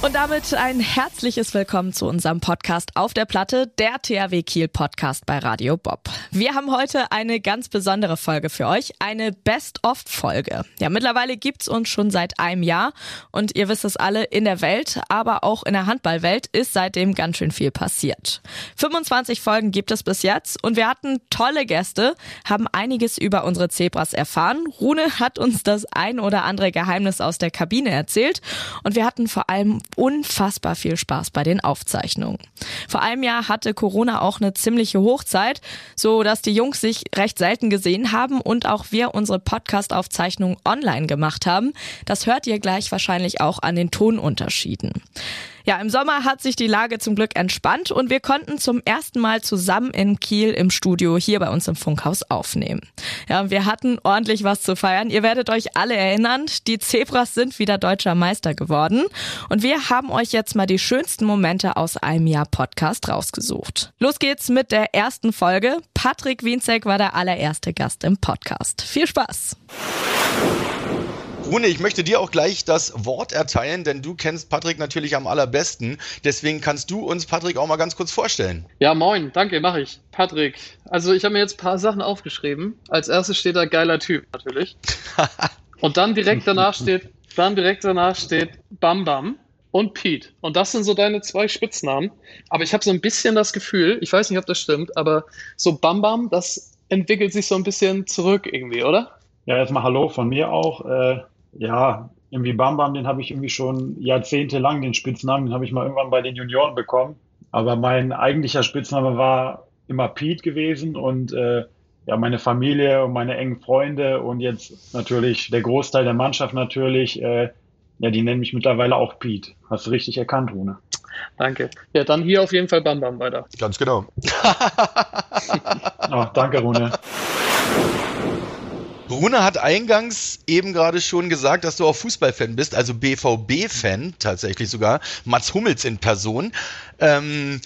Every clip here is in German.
Und damit ein herzliches Willkommen zu unserem Podcast auf der Platte, der THW Kiel Podcast bei Radio Bob. Wir haben heute eine ganz besondere Folge für euch, eine Best-of-Folge. Ja, mittlerweile gibt's uns schon seit einem Jahr und ihr wisst es alle, in der Welt, aber auch in der Handballwelt ist seitdem ganz schön viel passiert. 25 Folgen gibt es bis jetzt und wir hatten tolle Gäste, haben einiges über unsere Zebras erfahren. Rune hat uns das ein oder andere Geheimnis aus der Kabine erzählt und wir hatten vor allem unfassbar viel Spaß bei den Aufzeichnungen. Vor einem Jahr hatte Corona auch eine ziemliche Hochzeit, so dass die Jungs sich recht selten gesehen haben und auch wir unsere Podcast-Aufzeichnungen online gemacht haben. Das hört ihr gleich wahrscheinlich auch an den Tonunterschieden. Ja, im Sommer hat sich die Lage zum Glück entspannt und wir konnten zum ersten Mal zusammen in Kiel im Studio hier bei uns im Funkhaus aufnehmen. Ja, wir hatten ordentlich was zu feiern. Ihr werdet euch alle erinnern, die Zebras sind wieder deutscher Meister geworden und wir haben euch jetzt mal die schönsten Momente aus einem Jahr Podcast rausgesucht. Los geht's mit der ersten Folge. Patrick Wienzek war der allererste Gast im Podcast. Viel Spaß! Rune, ich möchte dir auch gleich das Wort erteilen, denn du kennst Patrick natürlich am allerbesten. Deswegen kannst du uns Patrick auch mal ganz kurz vorstellen. Ja, moin, danke, mache ich. Patrick. Also ich habe mir jetzt ein paar Sachen aufgeschrieben. Als erstes steht da geiler Typ, natürlich. Und dann direkt danach steht, dann direkt danach steht Bam Bam und Pete. Und das sind so deine zwei Spitznamen. Aber ich habe so ein bisschen das Gefühl, ich weiß nicht, ob das stimmt, aber so Bam Bam, das entwickelt sich so ein bisschen zurück irgendwie, oder? Ja, erstmal Hallo von mir auch. Äh, ja, irgendwie Bam Bam, den habe ich irgendwie schon jahrzehntelang, den Spitznamen, den habe ich mal irgendwann bei den Junioren bekommen. Aber mein eigentlicher Spitzname war immer Pete gewesen und äh, ja, meine Familie und meine engen Freunde und jetzt natürlich der Großteil der Mannschaft natürlich, äh, ja, die nennen mich mittlerweile auch Pete. Hast du richtig erkannt, Rune. Danke. Ja, dann hier auf jeden Fall Bam Bam weiter. Ganz genau. oh, danke, Rune. Rune hat eingangs eben gerade schon gesagt, dass du auch Fußballfan bist, also BVB-Fan tatsächlich sogar. Mats Hummels in Person. Ähm,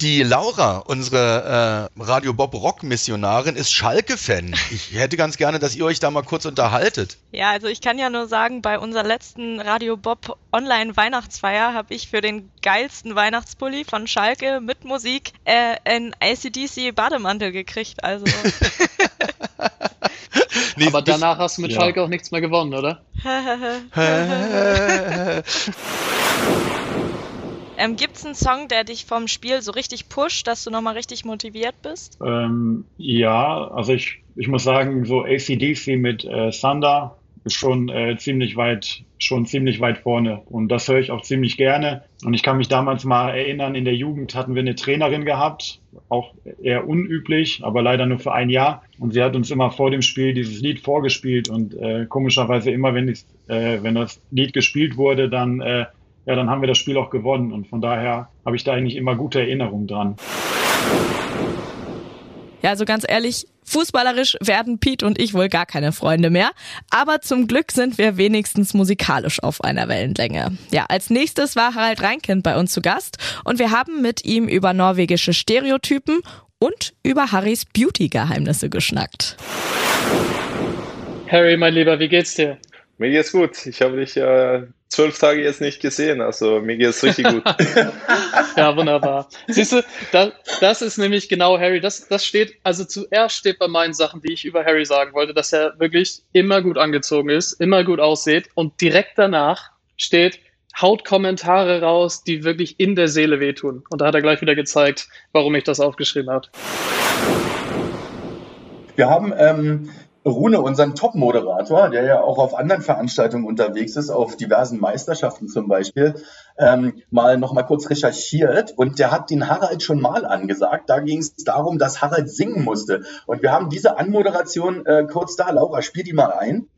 die Laura, unsere äh, Radio Bob Rock Missionarin, ist Schalke-Fan. Ich hätte ganz gerne, dass ihr euch da mal kurz unterhaltet. Ja, also ich kann ja nur sagen, bei unserer letzten Radio Bob Online Weihnachtsfeier habe ich für den geilsten Weihnachtspulli von Schalke mit Musik äh, einen ACDC Bademantel gekriegt. Also. nee, Aber danach hast du mit ja. Schalke auch nichts mehr gewonnen, oder? Ähm, Gibt es einen Song, der dich vom Spiel so richtig pusht, dass du nochmal richtig motiviert bist? Ähm, ja, also ich, ich muss sagen, so ACDC mit äh, Thunder ist schon äh, ziemlich weit, schon ziemlich weit vorne. Und das höre ich auch ziemlich gerne. Und ich kann mich damals mal erinnern, in der Jugend hatten wir eine Trainerin gehabt, auch eher unüblich, aber leider nur für ein Jahr. Und sie hat uns immer vor dem Spiel dieses Lied vorgespielt und äh, komischerweise immer, wenn, ich, äh, wenn das Lied gespielt wurde, dann äh, ja, dann haben wir das Spiel auch gewonnen. Und von daher habe ich da eigentlich immer gute Erinnerungen dran. Ja, also ganz ehrlich, fußballerisch werden Pete und ich wohl gar keine Freunde mehr. Aber zum Glück sind wir wenigstens musikalisch auf einer Wellenlänge. Ja, als nächstes war Harald Reinkind bei uns zu Gast und wir haben mit ihm über norwegische Stereotypen und über Harrys Beauty-Geheimnisse geschnackt. Harry, mein Lieber, wie geht's dir? Mir geht's gut. Ich habe dich äh, zwölf Tage jetzt nicht gesehen, also mir geht's richtig gut. ja, wunderbar. Siehst du, das, das ist nämlich genau Harry. Das, das steht, also zuerst steht bei meinen Sachen, die ich über Harry sagen wollte, dass er wirklich immer gut angezogen ist, immer gut aussieht und direkt danach steht, haut Kommentare raus, die wirklich in der Seele wehtun. Und da hat er gleich wieder gezeigt, warum ich das aufgeschrieben habe. Wir haben ähm, Rune, unseren Top-Moderator, der ja auch auf anderen Veranstaltungen unterwegs ist, auf diversen Meisterschaften zum Beispiel, ähm, mal noch mal kurz recherchiert und der hat den Harald schon mal angesagt. Da ging es darum, dass Harald singen musste. Und wir haben diese Anmoderation äh, kurz da. Laura, spiel die mal ein.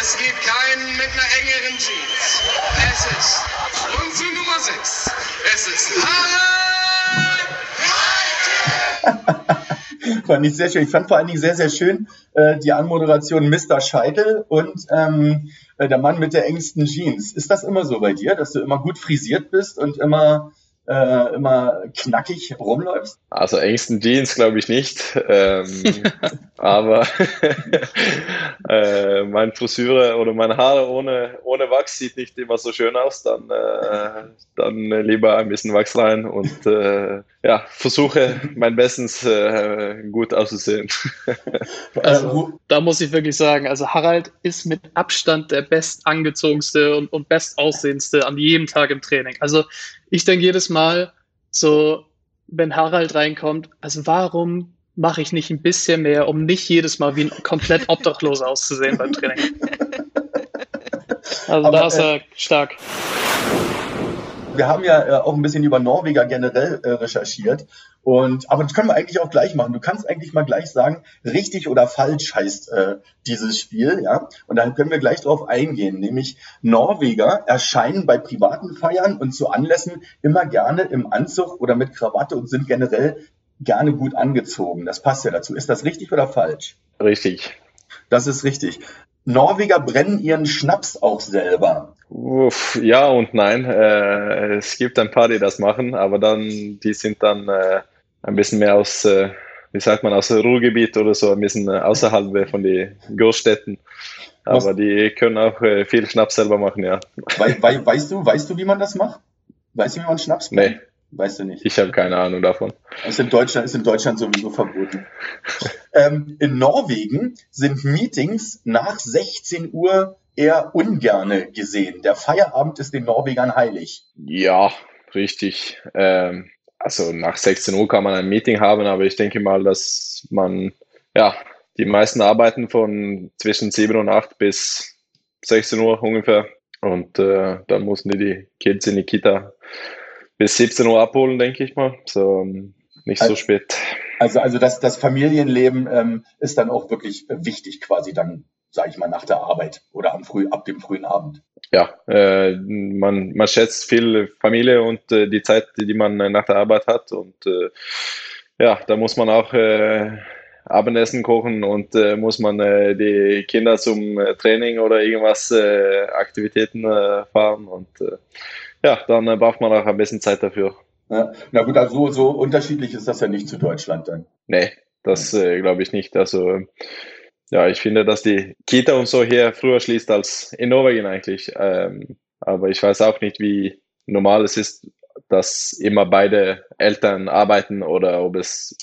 Es gibt keinen mit einer engeren Jeans. Es ist unsere Nummer 6. Es ist Harald Fand ich sehr schön. Ich fand vor allen Dingen sehr, sehr schön äh, die Anmoderation Mr. Scheitel und ähm, äh, der Mann mit der engsten Jeans. Ist das immer so bei dir, dass du immer gut frisiert bist und immer äh, immer knackig rumläufst? Also engsten Jeans glaube ich nicht. Ähm, aber äh, meine Frisur oder meine Haare ohne, ohne Wachs sieht nicht immer so schön aus. Dann, äh, dann lieber ein bisschen Wachs rein und äh, ja, versuche mein Bestens äh, gut auszusehen. Also, da muss ich wirklich sagen, also Harald ist mit Abstand der bestangezogenste und, und bestaussehendste an jedem Tag im Training. Also ich denke jedes Mal so, wenn Harald reinkommt, also warum mache ich nicht ein bisschen mehr, um nicht jedes Mal wie ein komplett Obdachloser auszusehen beim Training? Also Aber, da ist äh, er stark. Wir haben ja äh, auch ein bisschen über Norweger generell äh, recherchiert. Und, aber das können wir eigentlich auch gleich machen. Du kannst eigentlich mal gleich sagen, richtig oder falsch heißt äh, dieses Spiel, ja. Und dann können wir gleich drauf eingehen. Nämlich Norweger erscheinen bei privaten Feiern und zu Anlässen immer gerne im Anzug oder mit Krawatte und sind generell gerne gut angezogen. Das passt ja dazu. Ist das richtig oder falsch? Richtig. Das ist richtig. Norweger brennen ihren Schnaps auch selber. Uff, ja und nein. Äh, es gibt ein paar, die das machen, aber dann, die sind dann äh, ein bisschen mehr aus, äh, wie sagt man, aus dem Ruhrgebiet oder so, ein bisschen äh, außerhalb von den Großstädten. Aber Was- die können auch äh, viel Schnaps selber machen, ja. Wei wei weißt du, weißt du, wie man das macht? Weißt du, wie man Schnaps brennt? Nee, Weißt du nicht. ich habe keine Ahnung davon. Ist in Deutschland, ist in Deutschland sowieso verboten. ähm, in Norwegen sind Meetings nach 16 Uhr eher ungerne gesehen. Der Feierabend ist den Norwegern heilig. Ja, richtig. Ähm, also nach 16 Uhr kann man ein Meeting haben, aber ich denke mal, dass man, ja, die meisten arbeiten von zwischen 7 und 8 bis 16 Uhr ungefähr. Und äh, dann mussten die die Kids in die Kita bis 17 Uhr abholen, denke ich mal. So ähm, nicht so Also- spät. Also, also das, das Familienleben ähm, ist dann auch wirklich wichtig, quasi dann, sage ich mal, nach der Arbeit oder am früh, ab dem frühen Abend. Ja, äh, man, man schätzt viel Familie und äh, die Zeit, die man äh, nach der Arbeit hat. Und äh, ja, da muss man auch äh, Abendessen kochen und äh, muss man die Kinder zum Training oder irgendwas äh, Aktivitäten fahren. Und ja, dann braucht man auch ein bisschen Zeit dafür. Ja. Na gut, also so, so unterschiedlich ist das ja nicht zu Deutschland dann. Nee, das glaube ich nicht. Also ja, ich finde, dass die Kita und so hier früher schließt als in Norwegen eigentlich. Ähm, aber ich weiß auch nicht, wie normal es ist, dass immer beide Eltern arbeiten oder ob es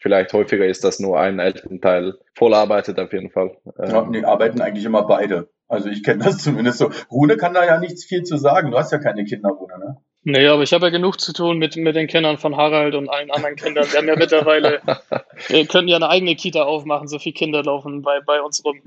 vielleicht häufiger ist, dass nur ein Elternteil voll arbeitet auf jeden Fall. Ähm, Ja, nee, arbeiten eigentlich immer beide. Also ich kenne das zumindest so. Rune kann da ja nichts viel zu sagen. Du hast ja keine Kinder, Rune, ne? Nee, aber ich habe ja genug zu tun mit, mit den Kindern von Harald und allen anderen Kindern. Wir haben ja mittlerweile, wir könnten ja eine eigene Kita aufmachen, so viele Kinder laufen bei, bei uns rum.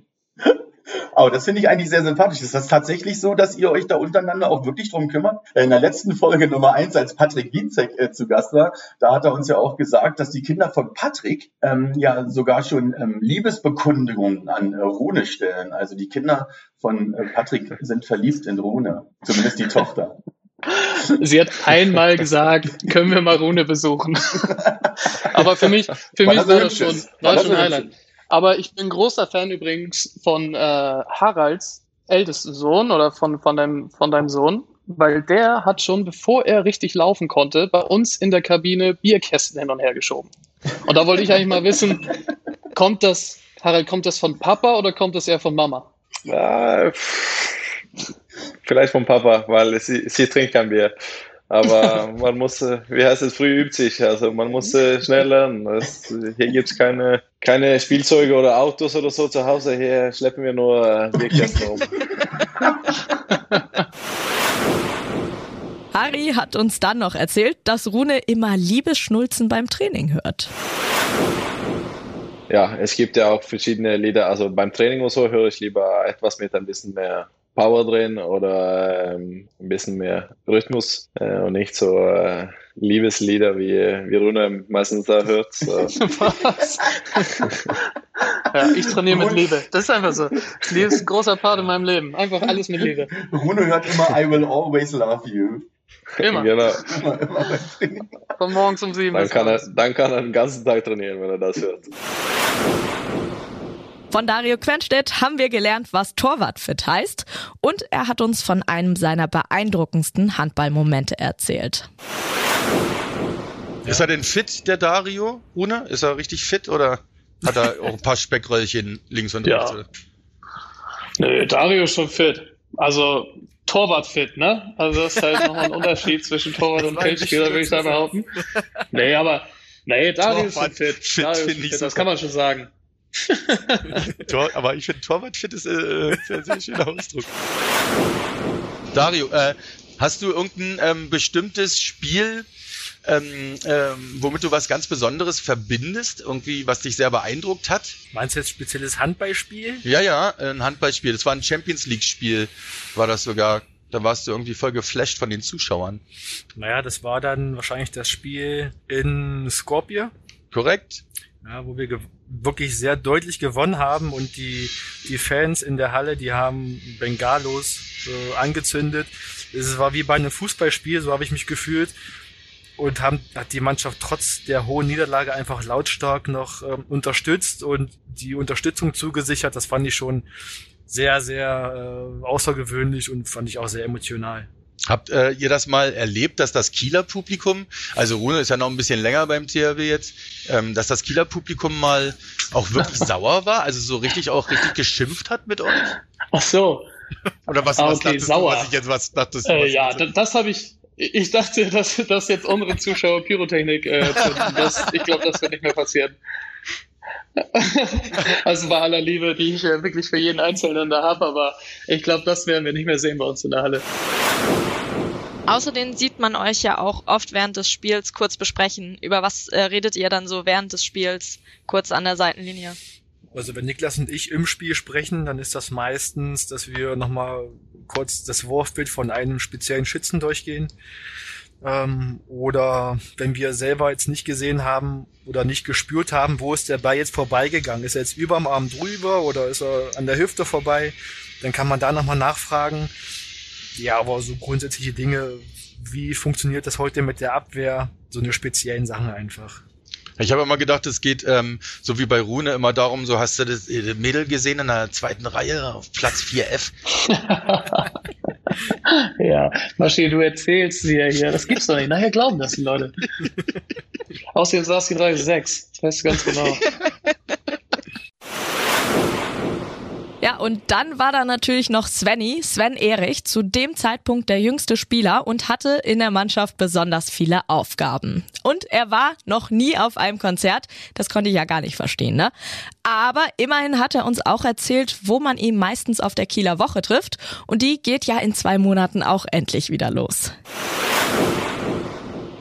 Aber das finde ich eigentlich sehr sympathisch. Ist das tatsächlich so, dass ihr euch da untereinander auch wirklich drum kümmert? Äh, In der letzten Folge Nummer eins, als Patrick Wienzek äh, zu Gast war, da hat er uns ja auch gesagt, dass die Kinder von Patrick ähm, ja sogar schon ähm, Liebesbekundungen an äh, Rune stellen. Also die Kinder von äh, Patrick sind verliebt in Rune. Zumindest die Tochter. Sie hat einmal gesagt, können wir mal Rune besuchen. Aber für mich, für Weil mich so war das schon, war schon ein Highlight. Aber ich bin großer Fan übrigens von äh, Haralds ältesten Sohn oder von, von, deinem, von deinem Sohn, weil der hat schon, bevor er richtig laufen konnte, bei uns in der Kabine Bierkästen hin und her geschoben. Und da wollte ich eigentlich mal wissen, kommt das, Harald, kommt das von Papa oder kommt das eher von Mama? Ah, pff, vielleicht vom Papa, weil sie, sie trinkt kein Bier. Aber man muss, äh, wie heißt es, früh übt sich. Also man muss äh, schnell lernen. Das, hier gibt es keine, keine Spielzeuge oder Autos oder so zu Hause. Hier schleppen wir nur äh, Bierkästen rum. Harry hat uns dann noch erzählt, dass Rune immer Liebesschnulzen beim Training hört. Ja, es gibt ja auch verschiedene Lieder. Also beim Training oder so höre ich lieber etwas mit ein bisschen mehr Power drin oder ähm, ein bisschen mehr Rhythmus äh, und nicht so äh, Liebeslieder, wie, wie Rune meistens da hört. So. Was? ja, ich trainiere mit Liebe. Das ist einfach so. Liebe ist ein großer Part in meinem Leben. Einfach alles mit Liebe. Rune hört immer I will always love you. Immer. Genau. Immer, immer. Von morgens um sieben kann, er, dann kann er den ganzen Tag trainieren, wenn er das hört. Von Dario Quenstedt haben wir gelernt, was Torwartfit heißt und er hat uns von einem seiner beeindruckendsten Handballmomente erzählt. Ist er denn fit, der Dario, Rune? Ist er richtig fit oder hat er auch ein paar Speckröllchen links und Ja. rechts? oder? Nö, Dario ist schon fit. Also Torwart fit, ne? Also das ist halt nochmal ein Unterschied zwischen Torwart und Feldspieler, würde ich da behaupten. Nee, aber nee, Dario ist schon Torwart fit. fit Dario ist finde schon ich fit. Das kann man schon sagen. Tor, aber ich finde Torwart fit ist äh, ein sehr schöner Ausdruck. Dario, äh, hast du irgendein ähm, bestimmtes Spiel, ähm, ähm, womit du was ganz Besonderes verbindest? Irgendwie, was dich sehr beeindruckt hat? Meinst du jetzt spezielles Handballspiel? Ja, ja, ein Handballspiel. Das war ein Champions League Spiel, war das sogar. Da warst du irgendwie voll geflasht von den Zuschauern. Naja, das war dann wahrscheinlich das Spiel in Skopje, Korrekt? ja, wo wir wirklich sehr deutlich gewonnen haben und die, die Fans in der Halle, die haben Bengalos äh, angezündet. Es war wie bei einem Fußballspiel, so habe ich mich gefühlt. Und haben, hat die Mannschaft trotz der hohen Niederlage einfach lautstark noch ähm, unterstützt und die Unterstützung zugesichert. Das fand ich schon sehr, sehr äh, außergewöhnlich und fand ich auch sehr emotional. Habt äh, ihr das mal erlebt, dass das Kieler Publikum, also Rune ist ja noch ein bisschen länger beim THW jetzt, ähm, dass das Kieler Publikum mal auch wirklich sauer war, also so richtig auch richtig geschimpft hat mit euch? Ach so. Oder was, Ah, was okay, dachtest sauer. du, was ich jetzt was dachtest Äh, was ja, ich da- das habe ich. Ich dachte, dass, dass jetzt unsere Zuschauer Pyrotechnik äh, zünden. das, Ich glaube, das wird nicht mehr passieren. Also bei aller Liebe, die ich äh, wirklich für jeden Einzelnen da habe, aber ich glaube, das werden wir nicht mehr sehen bei uns in der Halle. Außerdem sieht man euch ja auch oft während des Spiels kurz besprechen. Über was äh, redet ihr dann so während des Spiels kurz an der Seitenlinie? Also wenn Niklas und ich im Spiel sprechen, dann ist das meistens, dass wir nochmal kurz das Wurfbild von einem speziellen Schützen durchgehen. Ähm, oder wenn wir selber jetzt nicht gesehen haben oder nicht gespürt haben, wo ist der Ball jetzt vorbeigegangen? Ist er jetzt überm Arm drüber oder ist er an der Hüfte vorbei? Dann kann man da nochmal nachfragen. Ja, aber so grundsätzliche Dinge, wie funktioniert das heute mit der Abwehr? So eine speziellen Sachen einfach. Ich habe immer gedacht, es geht ähm, so wie bei Rune immer darum, so hast du das äh, Mädel gesehen in der zweiten Reihe auf Platz 4F. Ja, Maschi, du erzählst sie ja hier. Das gibt's doch nicht. Nachher glauben das die Leute. Außerdem saß die 3-6. Das weißt du ganz genau. Ja, und dann war da natürlich noch Svenny, Sven Erich, zu dem Zeitpunkt der jüngste Spieler und hatte in der Mannschaft besonders viele Aufgaben. Und er war noch nie auf einem Konzert, das konnte ich ja gar nicht verstehen, ne? Aber immerhin hat er uns auch erzählt, wo man ihn meistens auf der Kieler Woche trifft und die geht ja in zwei Monaten auch endlich wieder los.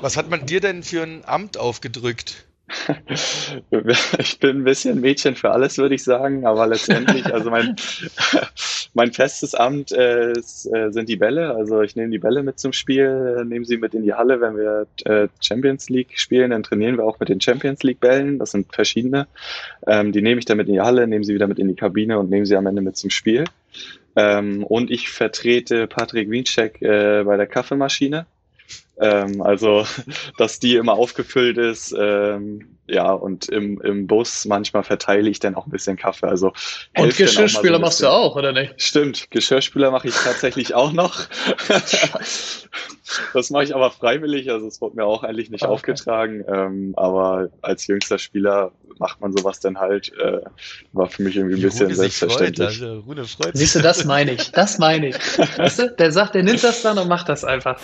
Was hat man dir denn für ein Amt aufgedrückt? Ich bin ein bisschen Mädchen für alles, würde ich sagen, aber letztendlich, also mein, mein festes Amt äh, ist, äh, sind die Bälle. Also ich nehme die Bälle mit zum Spiel, nehme sie mit in die Halle. Wenn wir äh, Champions League spielen, dann trainieren wir auch mit den Champions League Bällen. Das sind verschiedene. Ähm, die nehme ich dann mit in die Halle, nehme sie wieder mit in die Kabine und nehme sie am Ende mit zum Spiel. Ähm, und ich vertrete Patrick Wiencheck äh, bei der Kaffeemaschine. Ähm, also, dass die immer aufgefüllt ist. Ähm, ja, und im, im Bus manchmal verteile ich dann auch ein bisschen Kaffee. Also Und so Geschirrspüler ein machst du auch, oder nicht? Stimmt, Geschirrspüler mache ich tatsächlich auch noch. das mache ich aber freiwillig, also es wurde mir auch eigentlich nicht Ah, okay. aufgetragen. Ähm, aber als jüngster Spieler macht man sowas dann halt. Äh, war für mich irgendwie ein bisschen selbstverständlich. also Rune freut Siehst du, das meine ich. Das meine ich. Weißt du, der sagt, der nimmt das dann und macht das einfach.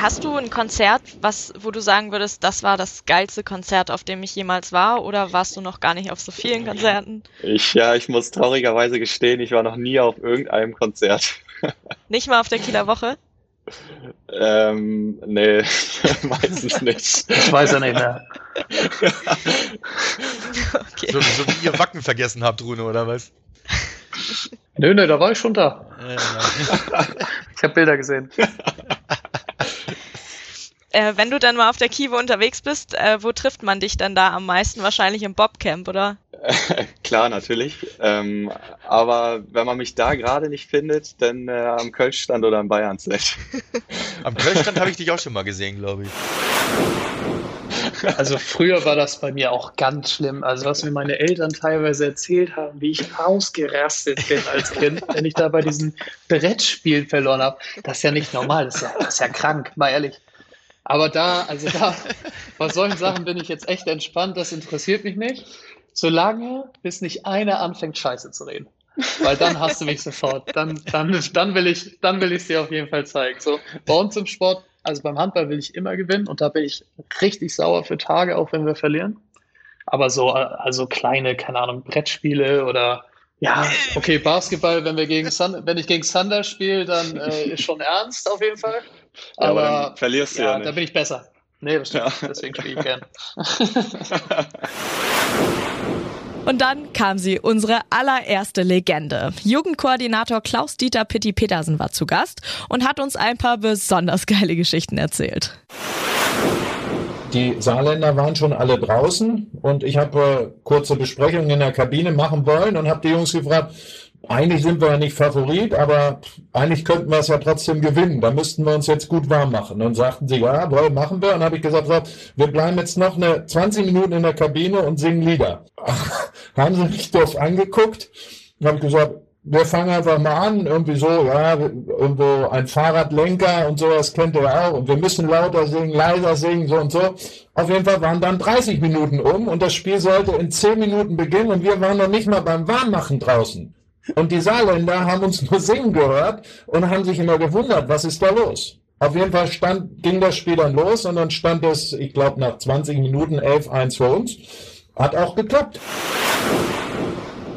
Hast du ein Konzert, was, wo du sagen würdest, das war das geilste Konzert, auf dem ich jemals war? Oder warst du noch gar nicht auf so vielen Konzerten? Ich, ja, ich muss traurigerweise gestehen, ich war noch nie auf irgendeinem Konzert. Nicht mal auf der Kieler Woche? Ähm, nee, meistens nicht. Ich weiß ja nicht mehr. Okay. So, so wie ihr Wacken vergessen habt, Rune, oder was? Nö, nö, da war ich schon da. Äh, nein. Ich habe Bilder gesehen. Äh, wenn du dann mal auf der Kive unterwegs bist, äh, wo trifft man dich dann da am meisten? Wahrscheinlich im Bobcamp, oder? Klar, natürlich. Ähm, aber wenn man mich da gerade nicht findet, dann äh, am Kölschstand oder am Bayernset. Am Kölschstand habe ich dich auch schon mal gesehen, glaube ich. Also früher war das bei mir auch ganz schlimm. Also was mir meine Eltern teilweise erzählt haben, wie ich ausgerastet bin als Kind, wenn ich da bei diesen Brettspielen verloren habe. Das ist ja nicht normal, das ist ja, das ist ja krank, mal ehrlich. Aber da, also da, bei solchen Sachen bin ich jetzt echt entspannt, das interessiert mich nicht. Solange, bis nicht einer anfängt, Scheiße zu reden. Weil dann hast du mich sofort. Dann, dann, dann will ich, dann will ich es dir auf jeden Fall zeigen. So, bei uns im Sport, also beim Handball will ich immer gewinnen und da bin ich richtig sauer für Tage, auch wenn wir verlieren. Aber so, also kleine, keine Ahnung, Brettspiele oder ja, okay, Basketball, wenn wir gegen Sun, wenn ich gegen Thunder spiele, dann äh, ist schon ernst auf jeden Fall. Ja, aber Aber dann verlierst du ja, ja nicht. da bin ich besser. Nee, das stimmt. Ja. Deswegen spiele ich gern. Und dann kam sie, unsere allererste Legende. Jugendkoordinator Klaus-Dieter Pitti-Petersen war zu Gast und hat uns ein paar besonders geile Geschichten erzählt. Die Saarländer waren schon alle draußen und ich habe äh, kurze Besprechungen in der Kabine machen wollen und habe die Jungs gefragt, eigentlich sind wir ja nicht Favorit, aber eigentlich könnten wir es ja trotzdem gewinnen. Da müssten wir uns jetzt gut warm machen. Und sagten sie, ja, wohl, machen wir. Und habe ich gesagt, so, wir bleiben jetzt noch eine 20 Minuten in der Kabine und singen Lieder. Haben sie mich doof angeguckt und habe gesagt, wir fangen einfach mal an, irgendwie so, ja, irgendwo ein Fahrradlenker und sowas kennt ihr auch. Und wir müssen lauter singen, leiser singen, so und so. Auf jeden Fall waren dann 30 Minuten um und das Spiel sollte in 10 Minuten beginnen und wir waren noch nicht mal beim Warmmachen draußen. Und die Saarländer haben uns nur singen gehört und haben sich immer gewundert, was ist da los? Auf jeden Fall stand, ging das Spiel dann los und dann stand es, ich glaube, nach 20 Minuten 11-1 für uns. Hat auch geklappt.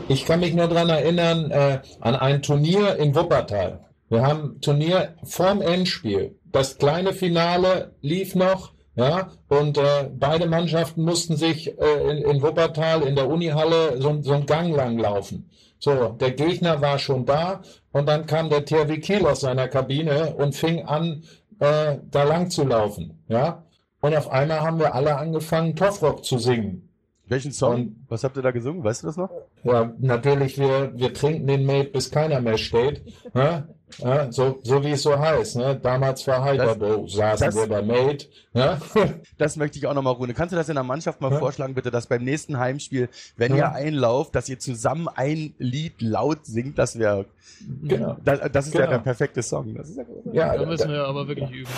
Ich kann mich nur dran erinnern äh, an ein Turnier in Wuppertal. Wir haben Turnier vorm Endspiel. Das kleine Finale lief noch, ja, und äh, beide Mannschaften mussten sich äh, in, in Wuppertal in der Unihalle so, so einen Gang lang laufen. So, der Gegner war schon da und dann kam der THW Kiel aus seiner Kabine und fing an, äh, da lang zu laufen, ja. Und auf einmal haben wir alle angefangen, Toffrock zu singen. Welchen Song? Und- Was habt ihr da gesungen? Weißt du das noch? Ja, natürlich, wir, wir trinken den Mate, bis keiner mehr steht. Ne? Ja, so, so wie es so heißt. Ne? Damals war Heiderbo, saßen das- wir bei Mate. Ne? Das möchte ich auch nochmal, Rune. Kannst du das in der Mannschaft mal Ja. vorschlagen, bitte, dass beim nächsten Heimspiel, wenn Ja. ihr einlauft, dass ihr zusammen ein Lied laut singt? Das wäre, Genau. das, das ist ja Genau. der perfekte Song. Das ist ja. Ja, Da müssen wir aber wirklich üben.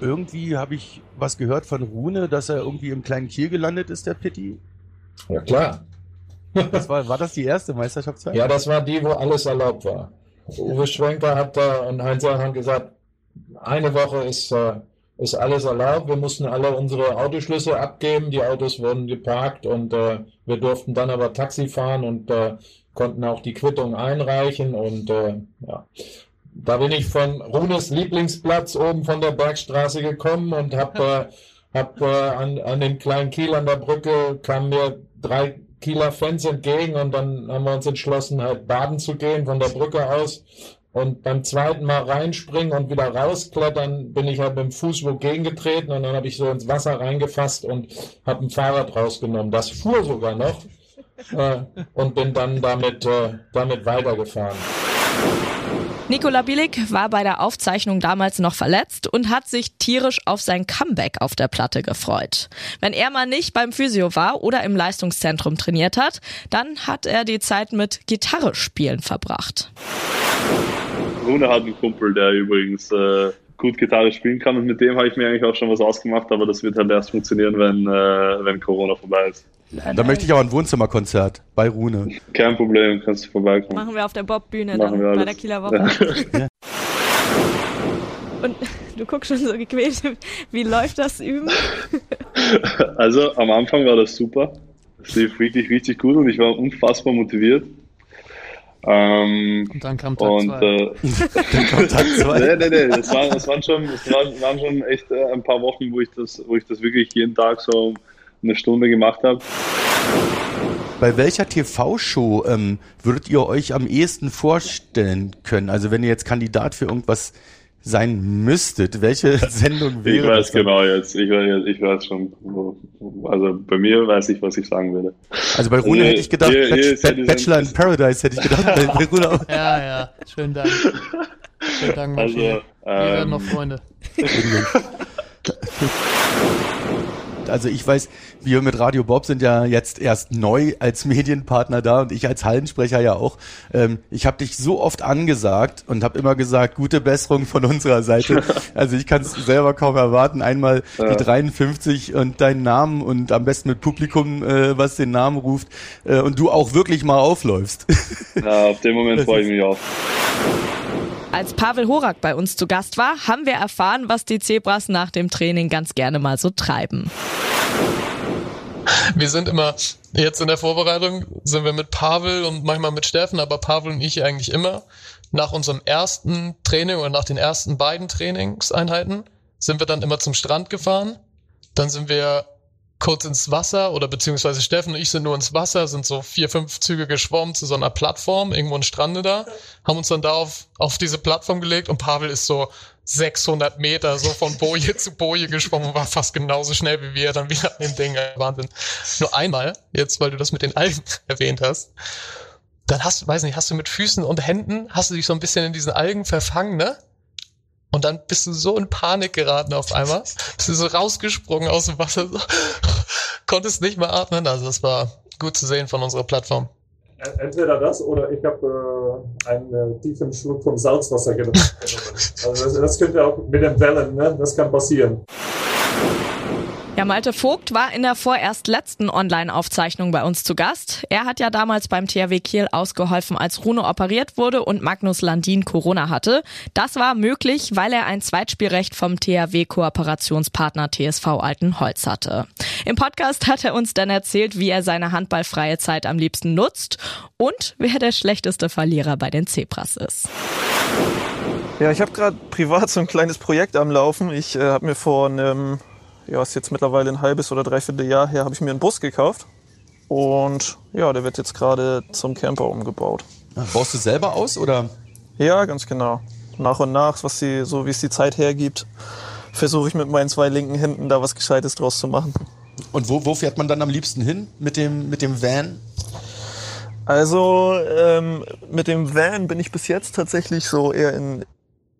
Irgendwie habe ich was gehört von Rune, dass er irgendwie im kleinen Kiel gelandet ist, der Pitti. ja, klar. Das war, war das die erste Meisterschaftszeit? Ja, das war die, wo alles erlaubt war. Uwe Schwenker hat da und Heinz Saar haben gesagt, eine Woche ist, äh, ist alles erlaubt. Wir mussten alle unsere Autoschlüssel abgeben. Die Autos wurden geparkt und äh, wir durften dann aber Taxi fahren und äh, konnten auch die Quittung einreichen. Und äh, ja, da bin ich von Runes Lieblingsplatz oben von der Bergstraße gekommen und habe äh, hab, äh, an, an dem kleinen Kiel an der Brücke kamen mir drei Kieler Fans entgegen und dann haben wir uns entschlossen, halt baden zu gehen von der Brücke aus. Und beim zweiten Mal reinspringen und wieder rausklettern, bin ich halt mit dem Fuß wogegen getreten und dann habe ich so ins Wasser reingefasst und habe ein Fahrrad rausgenommen. Das fuhr sogar noch äh, und bin dann damit, äh, damit weitergefahren. Nikola Bielik war bei der Aufzeichnung damals noch verletzt und hat sich tierisch auf sein Comeback auf der Platte gefreut. Wenn er mal nicht beim Physio war oder im Leistungszentrum trainiert hat, dann hat er die Zeit mit Gitarre spielen verbracht. Rune hat einen Kumpel, der übrigens äh, gut Gitarre spielen kann und mit dem habe ich mir eigentlich auch schon was ausgemacht, aber das wird halt erst funktionieren, wenn, äh, wenn Corona vorbei ist. Da möchte ich auch ein Wohnzimmerkonzert bei Rune. Kein Problem, kannst du vorbeikommen. Machen wir auf der Bobbühne Machen dann wir bei der Kieler Woche. Und du guckst schon so gequält. Wie läuft das Üben? Also am Anfang war das super. Es lief wirklich richtig gut und ich war unfassbar motiviert. Ähm, Und dann kam Tag und zwei. äh, Dann kommt Tag zwei. nee, nee, nee, das, war, das waren schon, das waren, waren schon echt äh, ein paar Wochen, wo ich das, wo ich das wirklich jeden Tag so eine Stunde gemacht habe. Bei welcher TV-Show ähm, würdet ihr euch am ehesten vorstellen können? Also wenn ihr jetzt Kandidat für irgendwas sein müsstet, welche Sendung wäre Ich weiß genau jetzt. Ich weiß, ich weiß schon. Also bei mir weiß ich, was ich sagen würde. Also bei Rune Also hätte ich gedacht, hier- hier Bach- ist ja die Bachelor in Paradise hätte ich gedacht. bei, bei Rune auch. Ja, ja, schönen Dank. Schönen Dank, Also, Maschine. Wir werden ähm, noch Freunde. Also ich weiß, wir mit Radio Bob sind ja jetzt erst neu als Medienpartner da und ich als Hallensprecher ja auch. Ähm, ich habe dich so oft angesagt und habe immer gesagt, gute Besserung von unserer Seite. Also ich kann es selber kaum erwarten, einmal Ja. die 53 und deinen Namen und am besten mit Publikum, äh, was den Namen ruft äh, und du auch wirklich mal aufläufst. Ja, auf den Moment freue ich mich auch. Als Pavel Horak bei uns zu Gast war, haben wir erfahren, was die Zebras nach dem Training ganz gerne mal so treiben. Wir sind immer, jetzt in der Vorbereitung sind wir mit Pavel und manchmal mit Steffen, aber Pavel und ich eigentlich immer. Nach unserem ersten Training oder nach den ersten beiden Trainingseinheiten sind wir dann immer zum Strand gefahren. Dann sind wir kurz ins Wasser oder beziehungsweise Steffen und ich sind nur ins Wasser, sind so vier, fünf Züge geschwommen zu so einer Plattform, irgendwo ein Strande da, haben uns dann da auf, auf diese Plattform gelegt und Pavel ist so 600 Meter so von Boje zu Boje geschwommen und war fast genauso schnell wie wir dann wieder an dem Ding. Wahnsinn. Nur einmal, jetzt weil du das mit den Algen erwähnt hast, dann hast du, weiß nicht, hast du mit Füßen und Händen, hast du dich so ein bisschen in diesen Algen verfangen, ne? Und dann bist du so in Panik geraten auf einmal. Bist du so rausgesprungen aus dem Wasser, so, konntest nicht mehr atmen. Also das war gut zu sehen von unserer Plattform. Entweder das oder ich habe äh, einen äh, tiefen Schluck vom Salzwasser genommen. Also das, das könnte auch mit den Wellen, ne? das kann passieren. Ja, Malte Vogt war in der vorerst letzten Online-Aufzeichnung bei uns zu Gast. Er hat ja damals beim THW Kiel ausgeholfen, als Rune operiert wurde und Magnus Landin Corona hatte. Das war möglich, weil er ein Zweitspielrecht vom THW-Kooperationspartner TSV Altenholz hatte. Im Podcast hat er uns dann erzählt, wie er seine handballfreie Zeit am liebsten nutzt und wer der schlechteste Verlierer bei den Zebras ist. Ja, ich habe gerade privat so ein kleines Projekt am Laufen. Ich äh, habe mir vor einem, ja, ist jetzt mittlerweile ein halbes oder dreiviertel Jahr her, habe ich mir einen Bus gekauft. Und ja, der wird jetzt gerade zum Camper umgebaut. Baust du selber aus oder? Ja, ganz genau. Nach und nach, was die, so wie es die Zeit hergibt, versuche ich mit meinen zwei linken Händen da was Gescheites draus zu machen. Und wo, wo fährt man dann am liebsten hin mit dem, mit dem Van? Also ähm, mit dem Van bin ich bis jetzt tatsächlich so eher in,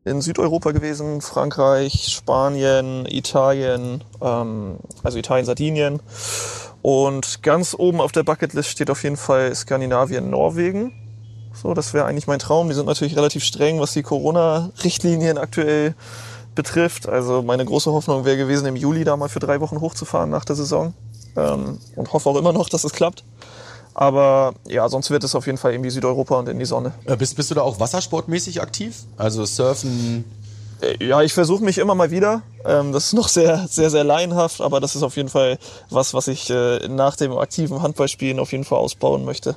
in Südeuropa gewesen, Frankreich, Spanien, Italien, ähm, also Italien, Sardinien. Und ganz oben auf der Bucketlist steht auf jeden Fall Skandinavien, Norwegen. So, das wäre eigentlich mein Traum. Die sind natürlich relativ streng, was die Corona-Richtlinien aktuell betrifft. Also meine große Hoffnung wäre gewesen, im Juli da mal für drei Wochen hochzufahren nach der Saison. Ähm, und hoffe auch immer noch, dass es klappt. Aber ja, sonst wird es auf jeden Fall irgendwie Südeuropa und in die Sonne. Äh, Bist, bist du da auch wassersportmäßig aktiv? Also Surfen? Äh, Ja, ich versuche mich immer mal wieder. Ähm, das ist noch sehr, sehr, sehr laienhaft, aber das ist auf jeden Fall was, was ich äh, nach dem aktiven Handballspielen auf jeden Fall ausbauen möchte.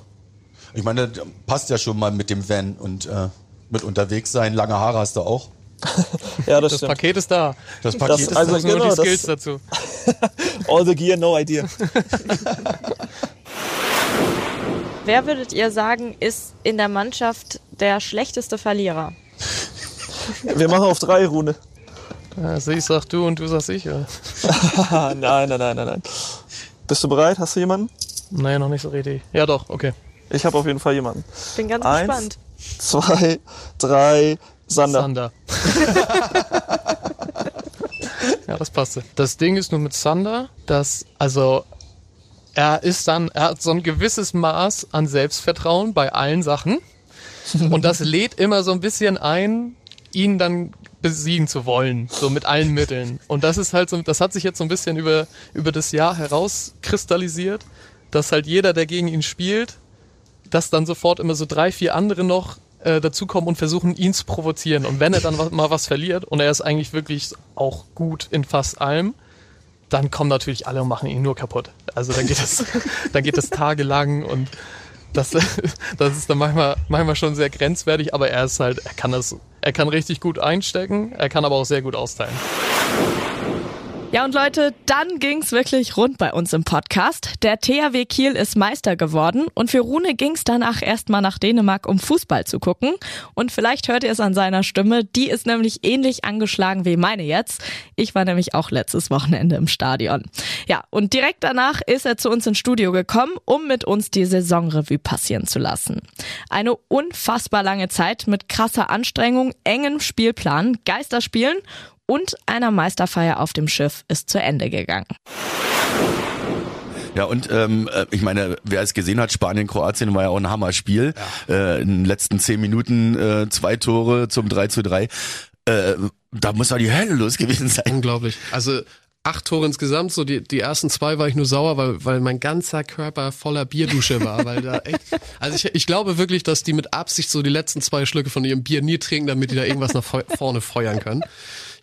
Ich meine, das passt ja schon mal mit dem Van und äh, mit unterwegs sein. Lange Haare hast du auch. Ja, das, Das stimmt. Paket ist da. Das Paket Das- ist also sind nur genau, die das- Skills dazu. All the gear, no idea. Wer würdet ihr sagen, ist in der Mannschaft der schlechteste Verlierer? Wir machen auf drei, Rune. Also ich sag du und du sagst ich, oder? nein, nein, nein, nein, nein. Bist du bereit? Hast du jemanden? Nee, noch nicht so richtig. Ja doch, okay. Ich habe auf jeden Fall jemanden. Bin ganz Eins, gespannt. Zwei, drei, Sander. Sander. ja, das passte. Das Ding ist nur mit Sander, dass, also, er ist dann, er hat so ein gewisses Maß an Selbstvertrauen bei allen Sachen. Und das lädt immer so ein bisschen ein, ihn dann besiegen zu wollen, so mit allen Mitteln. Und das ist halt so, das hat sich jetzt so ein bisschen über, über das Jahr herauskristallisiert, dass halt jeder, der gegen ihn spielt, dass dann sofort immer so drei, vier andere noch äh, dazukommen und versuchen, ihn zu provozieren. Und wenn er dann wa- mal was verliert und er ist eigentlich wirklich auch gut in fast allem, dann kommen natürlich alle und machen ihn nur kaputt. Also dann geht das, dann geht das tagelang und das, das ist dann manchmal, manchmal schon sehr grenzwertig, aber er ist halt, er kann das, er kann richtig gut einstecken, er kann aber auch sehr gut austeilen. Ja, und Leute, dann ging's wirklich rund bei uns im Podcast. Der THW Kiel ist Meister geworden und für Rune ging's danach erstmal nach Dänemark, um Fußball zu gucken. Und vielleicht hört ihr es an seiner Stimme, die ist nämlich ähnlich angeschlagen wie meine jetzt. Ich war nämlich auch letztes Wochenende im Stadion. Ja, und direkt danach ist er zu uns ins Studio gekommen, um mit uns die Saisonrevue passieren zu lassen. Eine unfassbar lange Zeit mit krasser Anstrengung, engem Spielplan, Geisterspielen und einer Meisterfeier auf dem Schiff ist zu Ende gegangen. Ja, und ähm, äh, ich meine, wer es gesehen hat, Spanien, Kroatien war ja auch ein Hammerspiel. Ja. Äh, in den letzten zehn Minuten äh, zwei Tore zum 3 zu 3. Äh, da muss doch die Hölle los gewesen sein. Unglaublich. Also acht Tore insgesamt. So die, die ersten zwei war ich nur sauer, weil, weil mein ganzer Körper voller Bierdusche war. Weil da echt, also ich, ich glaube wirklich, dass die mit Absicht so die letzten zwei Schlücke von ihrem Bier nie trinken, damit die da irgendwas nach vorne feuern können.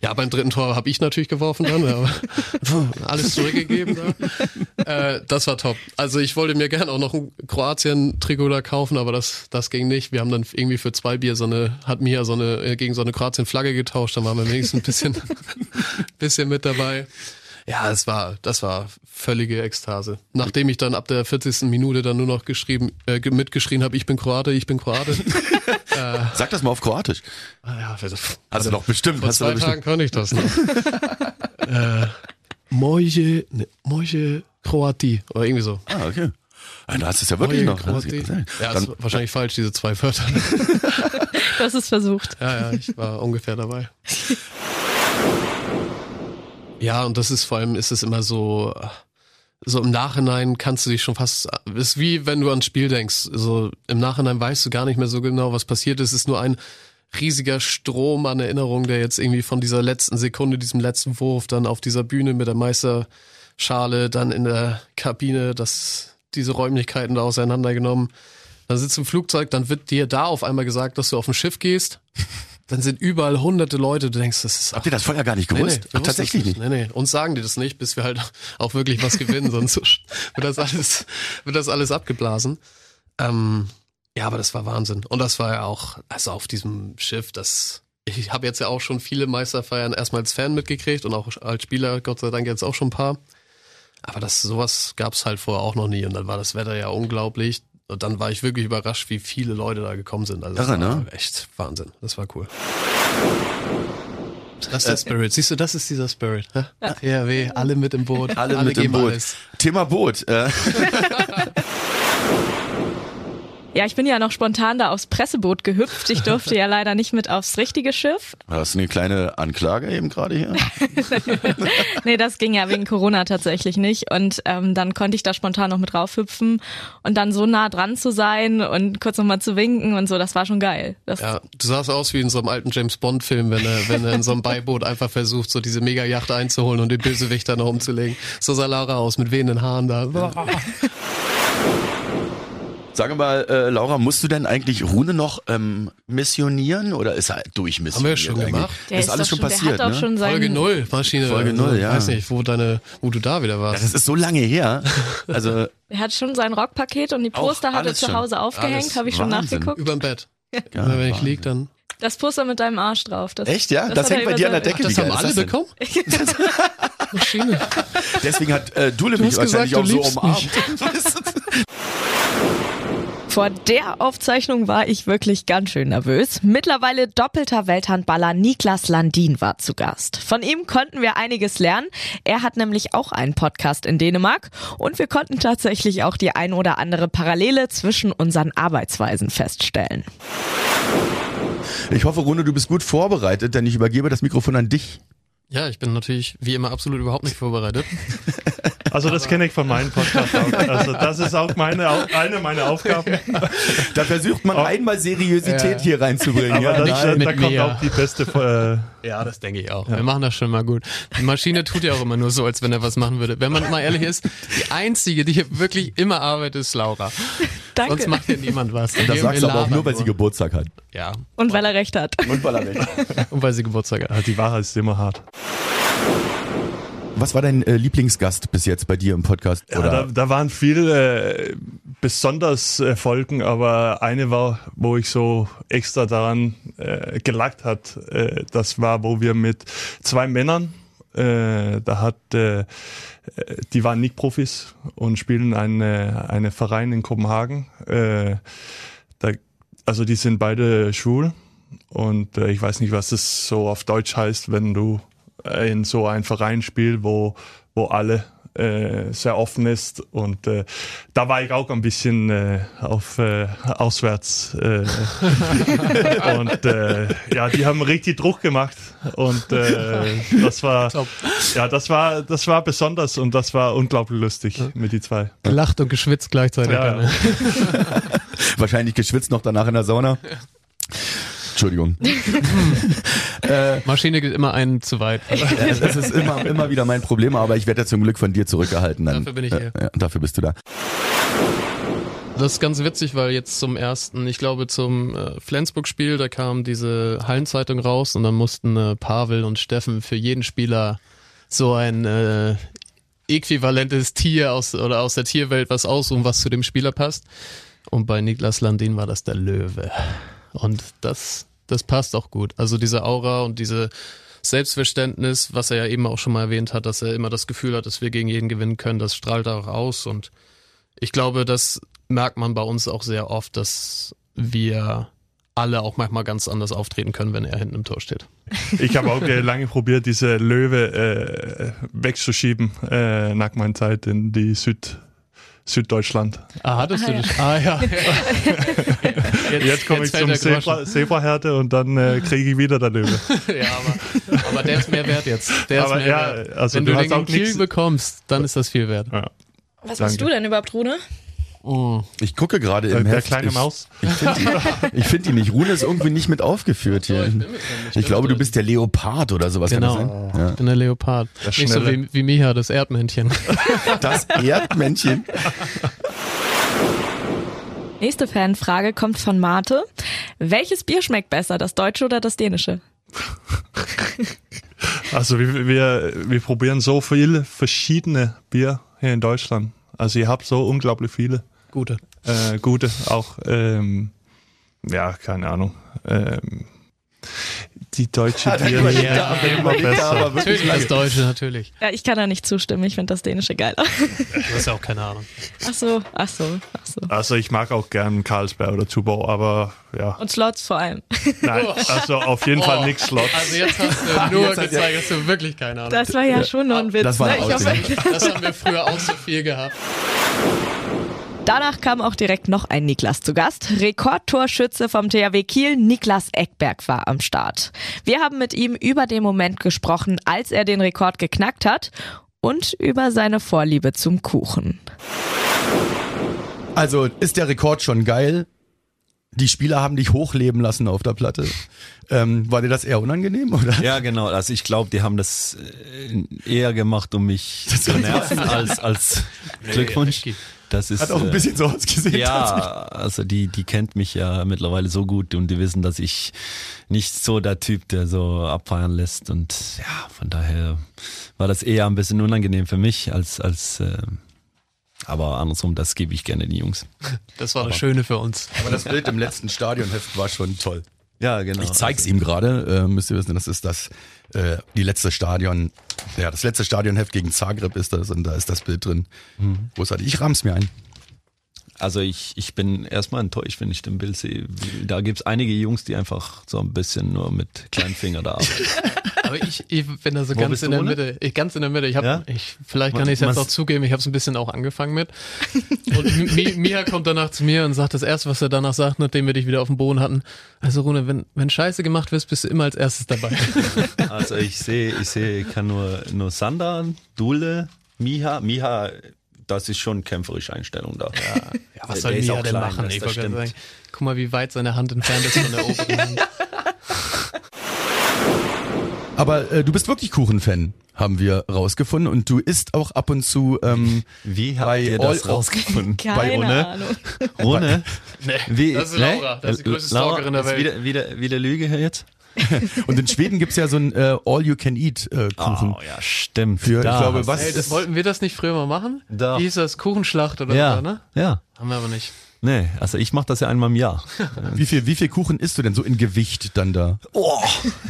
Ja, beim dritten Tor habe ich natürlich geworfen dann, aber alles zurückgegeben da. Äh, das war top. Also ich wollte mir gerne auch noch ein Kroatien-Trikot da kaufen, aber das, das ging nicht. Wir haben dann irgendwie für zwei Bier so eine, hat Mia so eine, äh, gegen so eine Kroatien-Flagge getauscht, dann waren wir wenigstens ein bisschen, bisschen mit dabei. Ja, es war, das war völlige Ekstase. Nachdem ich dann ab der 40. Minute dann nur noch geschrieben, äh, mitgeschrien habe, ich bin Kroate, ich bin Kroate. äh, Sag das mal auf Kroatisch. Ah, ja, also, hast du doch bestimmt. Vor hast zwei du Tagen kann ich das noch. äh, Moje, ne, Moje Kroati oder irgendwie so. Ah, okay. Du hast es ja wirklich Moje noch. Kroati. Ja, das ist wahrscheinlich falsch, diese zwei Wörter. Du hast es versucht. Ja, ja, ich war ungefähr dabei. Ja, und das ist vor allem, ist es immer so, so im Nachhinein kannst du dich schon fast, ist wie wenn du ans Spiel denkst. So im Nachhinein weißt du gar nicht mehr so genau, was passiert ist. Es ist nur ein riesiger Strom an Erinnerungen, der jetzt irgendwie von dieser letzten Sekunde, diesem letzten Wurf, dann auf dieser Bühne mit der Meisterschale, dann in der Kabine, das, diese Räumlichkeiten da auseinandergenommen. Dann sitzt du im Flugzeug, dann wird dir da auf einmal gesagt, dass du auf ein Schiff gehst. Dann sind überall hunderte Leute, du denkst, das ist. Habt ihr das vorher gar nicht gewusst? Nee, nee, Ach, tatsächlich nicht. Nee, nee. Uns sagen die das nicht, bis wir halt auch wirklich was gewinnen, sonst wird das alles, wird das alles abgeblasen. Ähm, ja, aber das war Wahnsinn. Und das war ja auch, also auf diesem Schiff, das, ich habe jetzt ja auch schon viele Meisterfeiern erstmal als Fan mitgekriegt und auch als Spieler, Gott sei Dank jetzt auch schon ein paar. Aber das, sowas gab's halt vorher auch noch nie. Und dann war das Wetter ja unglaublich. Und dann war ich wirklich überrascht, wie viele Leute da gekommen sind. Also das Irre, war ne? echt Wahnsinn. Das war cool. Das ist der Spirit. Siehst du, das ist dieser Spirit. Ja, THW, alle mit im Boot. Alle, mit im Boot. alles. Thema Boot. Ja, ich bin ja noch spontan da aufs Presseboot gehüpft. Ich durfte ja leider nicht mit aufs richtige Schiff. war das eine kleine Anklage eben gerade hier? nee, das ging ja wegen Corona tatsächlich nicht. Und ähm, dann konnte ich da spontan noch mit raufhüpfen und dann so nah dran zu sein und kurz nochmal zu winken und so, das war schon geil. Das, Ja, du sahst aus wie in so einem alten James Bond Film, wenn er, wenn er in so einem Beiboot einfach versucht, so diese Mega-Yacht einzuholen und den Bösewicht dann noch umzulegen. So sah Lara aus mit wehenden Haaren da. Sag mal, äh, Laura, musst du denn eigentlich Rune noch ähm, missionieren oder ist er durchmissioniert? Haben wir schon eigentlich? gemacht. Der ist ist alles schon schon- der passiert, hat auch ne? schon Folge null Maschine. Folge null, ja. Ich weiß nicht, wo deine, wo du da wieder Ja, warst. das ist so lange her. Also er hat schon sein Rockpaket und die Poster hat er zu schon. Hause aufgehängt, Alles. habe ich schon Wahnsinn. nachgeguckt. Überm Bett. ja, wenn ich Wahnsinn. lieg, dann. Das Poster mit deinem Arsch drauf. Das, Echt, ja? Das er hängt bei dir an der Decke. Das Wie haben alle das bekommen? Maschine. Deswegen hat äh, Dule Du mich wahrscheinlich gesagt, auch so umarmt. Vor der Aufzeichnung war ich wirklich ganz schön nervös. Mittlerweile doppelter Welthandballer Niklas Landin war zu Gast. Von ihm konnten wir einiges lernen. Er hat nämlich auch einen Podcast in Dänemark und wir konnten tatsächlich auch die ein oder andere Parallele zwischen unseren Arbeitsweisen feststellen. Ich hoffe, Rune, du bist gut vorbereitet, denn ich übergebe das Mikrofon an dich. Ja, ich bin natürlich wie immer absolut überhaupt nicht vorbereitet. Also das kenne ich von meinem Podcast auch. Also das ist auch meine, eine meiner Aufgaben. Da versucht man einmal Seriosität Ja. hier reinzubringen. Aber ja, das, da mit kommt mir. auch die beste... Ja, das denke ich auch. Wir machen das schon mal gut. Die Maschine tut ja auch immer nur so, als wenn er was machen würde. Wenn man mal ehrlich ist, die einzige, die hier wirklich immer arbeitet, ist Laura. Danke. Sonst macht hier niemand was. Das Wir- sagst du aber auch nur, weil sie Geburtstag hat. Ja, Und weil er recht hat. Und weil er recht hat. und weil sie Geburtstag hat. Äh, die Wahrheit ist immer hart. Was war dein äh, Lieblingsgast bis jetzt bei dir im Podcast? Ja, da, da waren viele äh, besonders äh, Folgen, aber eine war, wo ich so extra daran äh, gelacht hat. Äh, das war, wo wir mit zwei Männern äh, da hat, äh, die waren nicht Profis und spielen eine, eine Verein in Kopenhagen. Äh, da, also die sind beide schwul und äh, ich weiß nicht, was es so auf Deutsch heißt, wenn du in so einen Verein spielst, wo, wo alle äh, sehr offen ist und äh, da war ich auch ein bisschen äh, auf äh, auswärts äh, und äh, ja die haben richtig Druck gemacht und äh, das war ja das war das war besonders und das war unglaublich lustig mit die zwei Gelacht und geschwitzt gleichzeitig. Ja. Wahrscheinlich geschwitzt noch danach in der Sauna. Entschuldigung. äh, Maschine geht immer einen zu weit. Das ist immer, immer wieder mein Problem, aber ich werde ja zum Glück von dir zurückgehalten. Dann, Dafür bin ich hier. Äh, dafür bist du da. Das ist ganz witzig, weil jetzt zum ersten, ich glaube zum äh, Flensburg-Spiel, da kam diese Hallenzeitung raus und dann mussten äh, Pavel und Steffen für jeden Spieler so ein äh, äquivalentes Tier aus oder aus der Tierwelt was aussuchen, was zu dem Spieler passt. Und bei Niklas Landin war das der Löwe. Und das, das passt auch gut. Also diese Aura und diese Selbstverständnis, was er ja eben auch schon mal erwähnt hat, dass er immer das Gefühl hat, dass wir gegen jeden gewinnen können, das strahlt auch aus. Und ich glaube, das merkt man bei uns auch sehr oft, dass wir alle auch manchmal ganz anders auftreten können, wenn er hinten im Tor steht. Ich habe auch äh, lange probiert, diese Löwe äh, wegzuschieben äh, nach meiner Zeit in die Süd Süddeutschland. Ah, hattest Ah, du ja. dich? Ah ja. Jetzt, jetzt komme ich zum Zebra. Zebrahärte und dann äh, kriege ich wieder der Löwe. ja, aber, aber der ist mehr wert jetzt. Der Aber ist mehr ja, wert. also Wenn du du, hast den auch in Kiel bekommst, dann ist das viel wert. Ja. Was machst du denn überhaupt, Rune? Ich gucke gerade im der Heft. kleine ich, Maus. Ich finde die, ich find die nicht. Rune ist irgendwie nicht mit aufgeführt hier. Ich glaube, du bist der Leopard oder sowas. Genau. Kann das sein? Ich bin der Leopard. Der Nicht so wie, wie Micha, das Erdmännchen. Das Erdmännchen. Nächste Fanfrage kommt von Marte. Welches Bier schmeckt besser, das deutsche oder das dänische? Also wir, wir, wir probieren so viele verschiedene Bier hier in Deutschland. Also ihr habt so unglaublich viele. Gute. Äh, gute auch. Ähm, ja, keine Ahnung. Ähm, die deutsche ist aber immer besser. Natürlich das Deutsche, natürlich. Ja, ich kann da nicht zustimmen. Ich finde das dänische geiler. Du hast ja auch keine Ahnung. Ach so, ach so, ach so. Also ich mag auch gern Carlsberg oder Tuborg, aber ja. Und Slots vor allem. Nein, also auf jeden Fall Oh. nix Slots. Also jetzt hast du nur gezeigt, dass du wirklich keine Ahnung Das war ja schon nur ein Witz. Das war ne? Das haben wir früher auch so viel gehabt. Danach kam auch direkt noch ein Niklas zu Gast. Rekordtorschütze vom THW Kiel, Niklas Eckberg war am Start. Wir haben mit ihm über den Moment gesprochen, als er den Rekord geknackt hat und über seine Vorliebe zum Kuchen. Also ist der Rekord schon geil? Die Spieler haben dich hochleben lassen auf der Platte. Ähm, war dir das eher unangenehm oder? Ja, genau. Also ich glaube, die haben das äh, eher gemacht, um mich zu nerven als als Nee, Glückwunsch. richtig. Das ist Hat auch ein äh, bisschen so ausgesehen, Ja, tatsächlich. also die die kennt mich ja mittlerweile so gut und die wissen, dass ich nicht so der Typ, der so abfeiern lässt und ja, von daher war das eher ein bisschen unangenehm für mich als als äh, aber andersrum, das gebe ich gerne den Jungs. Das war das Aber- Schöne für uns. Aber das Bild im letzten Stadionheft war schon toll. Ja, genau. Ich zeig's ihm gerade, äh, müsst ihr wissen, das ist das, äh, die letzte Stadion, ja, das letzte Stadionheft gegen Zagreb ist das und da ist das Bild drin. Mhm. Großartig. Ich rahm's mir ein. Also ich, ich bin erstmal enttäuscht, wenn ich den Bild sehe. Da gibt's einige Jungs, die einfach so ein bisschen nur mit kleinen Finger da arbeiten. Aber ich, ich bin da so Wo ganz in der Rune? Mitte. Ich ganz in der Mitte. Ich habe, Ja? ich, vielleicht kann ich es jetzt auch zugeben. Ich habe es ein bisschen auch angefangen mit. Und Mi- Mia kommt danach zu mir und sagt das erste, was er danach sagt, nachdem wir dich wieder auf dem Boden hatten. Also Rune, wenn wenn Scheiße gemacht wirst, bist du immer als erstes dabei. Also ich sehe, ich sehe, ich kann nur, nur Sander, Dule, Miha. Miha, das ist schon kämpferische Einstellung da. Ja, Ja, was soll Mia denn machen? Das, Ich das wollte gerade stimmt. sagen, guck mal, wie weit seine Hand entfernt ist von der oberen Hand. Aber äh, du bist wirklich Kuchenfan, haben wir rausgefunden. Und du isst auch ab und zu ähm, Wie habt bei ihr das All- rausgefunden? Bei Keine Rune? Ahnung. Rune? Nee, Wie, das ist Laura. Das ist die größte Laura, Stalkerin der Welt. Wieder, wieder, wieder Lüge hier jetzt? Und in Schweden gibt's ja so ein äh, All-You-Can-Eat-Kuchen. Oh, ja, stimmt. Für, ich Da glaube, hast was Hey, das wollten wir das nicht früher mal machen? Doch. Wie hieß das? Kuchenschlacht oder Ja, so, ne? ja. Haben wir aber nicht. Nee, also ich mache das ja einmal im Jahr. Wie viel, wie viel Kuchen isst du denn so in Gewicht dann da? Oh,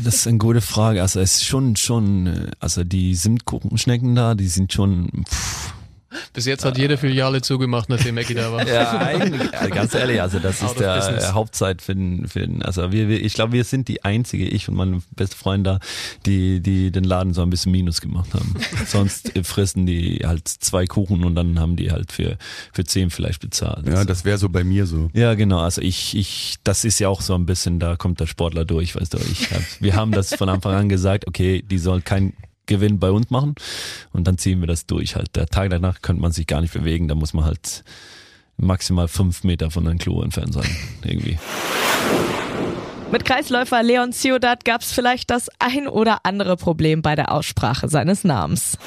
das ist eine gute Frage. Also es ist schon, schon, äh, also die Simtkuchenschnecken da, die sind schon, pff, Bis jetzt hat jede Filiale zugemacht, nachdem Mackie da war. Ja, eigentlich, ganz ehrlich, also das Out ist der business. Hauptzeit für den, für den also wir, wir, ich glaube, wir sind die einzige, ich und mein bester Freund da, die, die den Laden so ein bisschen Minus gemacht haben. Sonst fressen die halt zwei Kuchen und dann haben die halt für, für zehn vielleicht bezahlt. Ja, das wäre so bei mir so. Ja, genau. Also ich, ich, das ist ja auch so ein bisschen, da kommt der Sportler durch, weißt du. Ich hab, wir haben das von Anfang an gesagt, okay, die soll kein Gewinn bei uns machen und dann ziehen wir das durch. Halt der Tag danach könnte man sich gar nicht bewegen, da muss man halt maximal fünf Meter von einem Klo entfernt sein, irgendwie. Mit Kreisläufer Leon Ciudad gab es vielleicht das ein oder andere Problem bei der Aussprache seines Namens.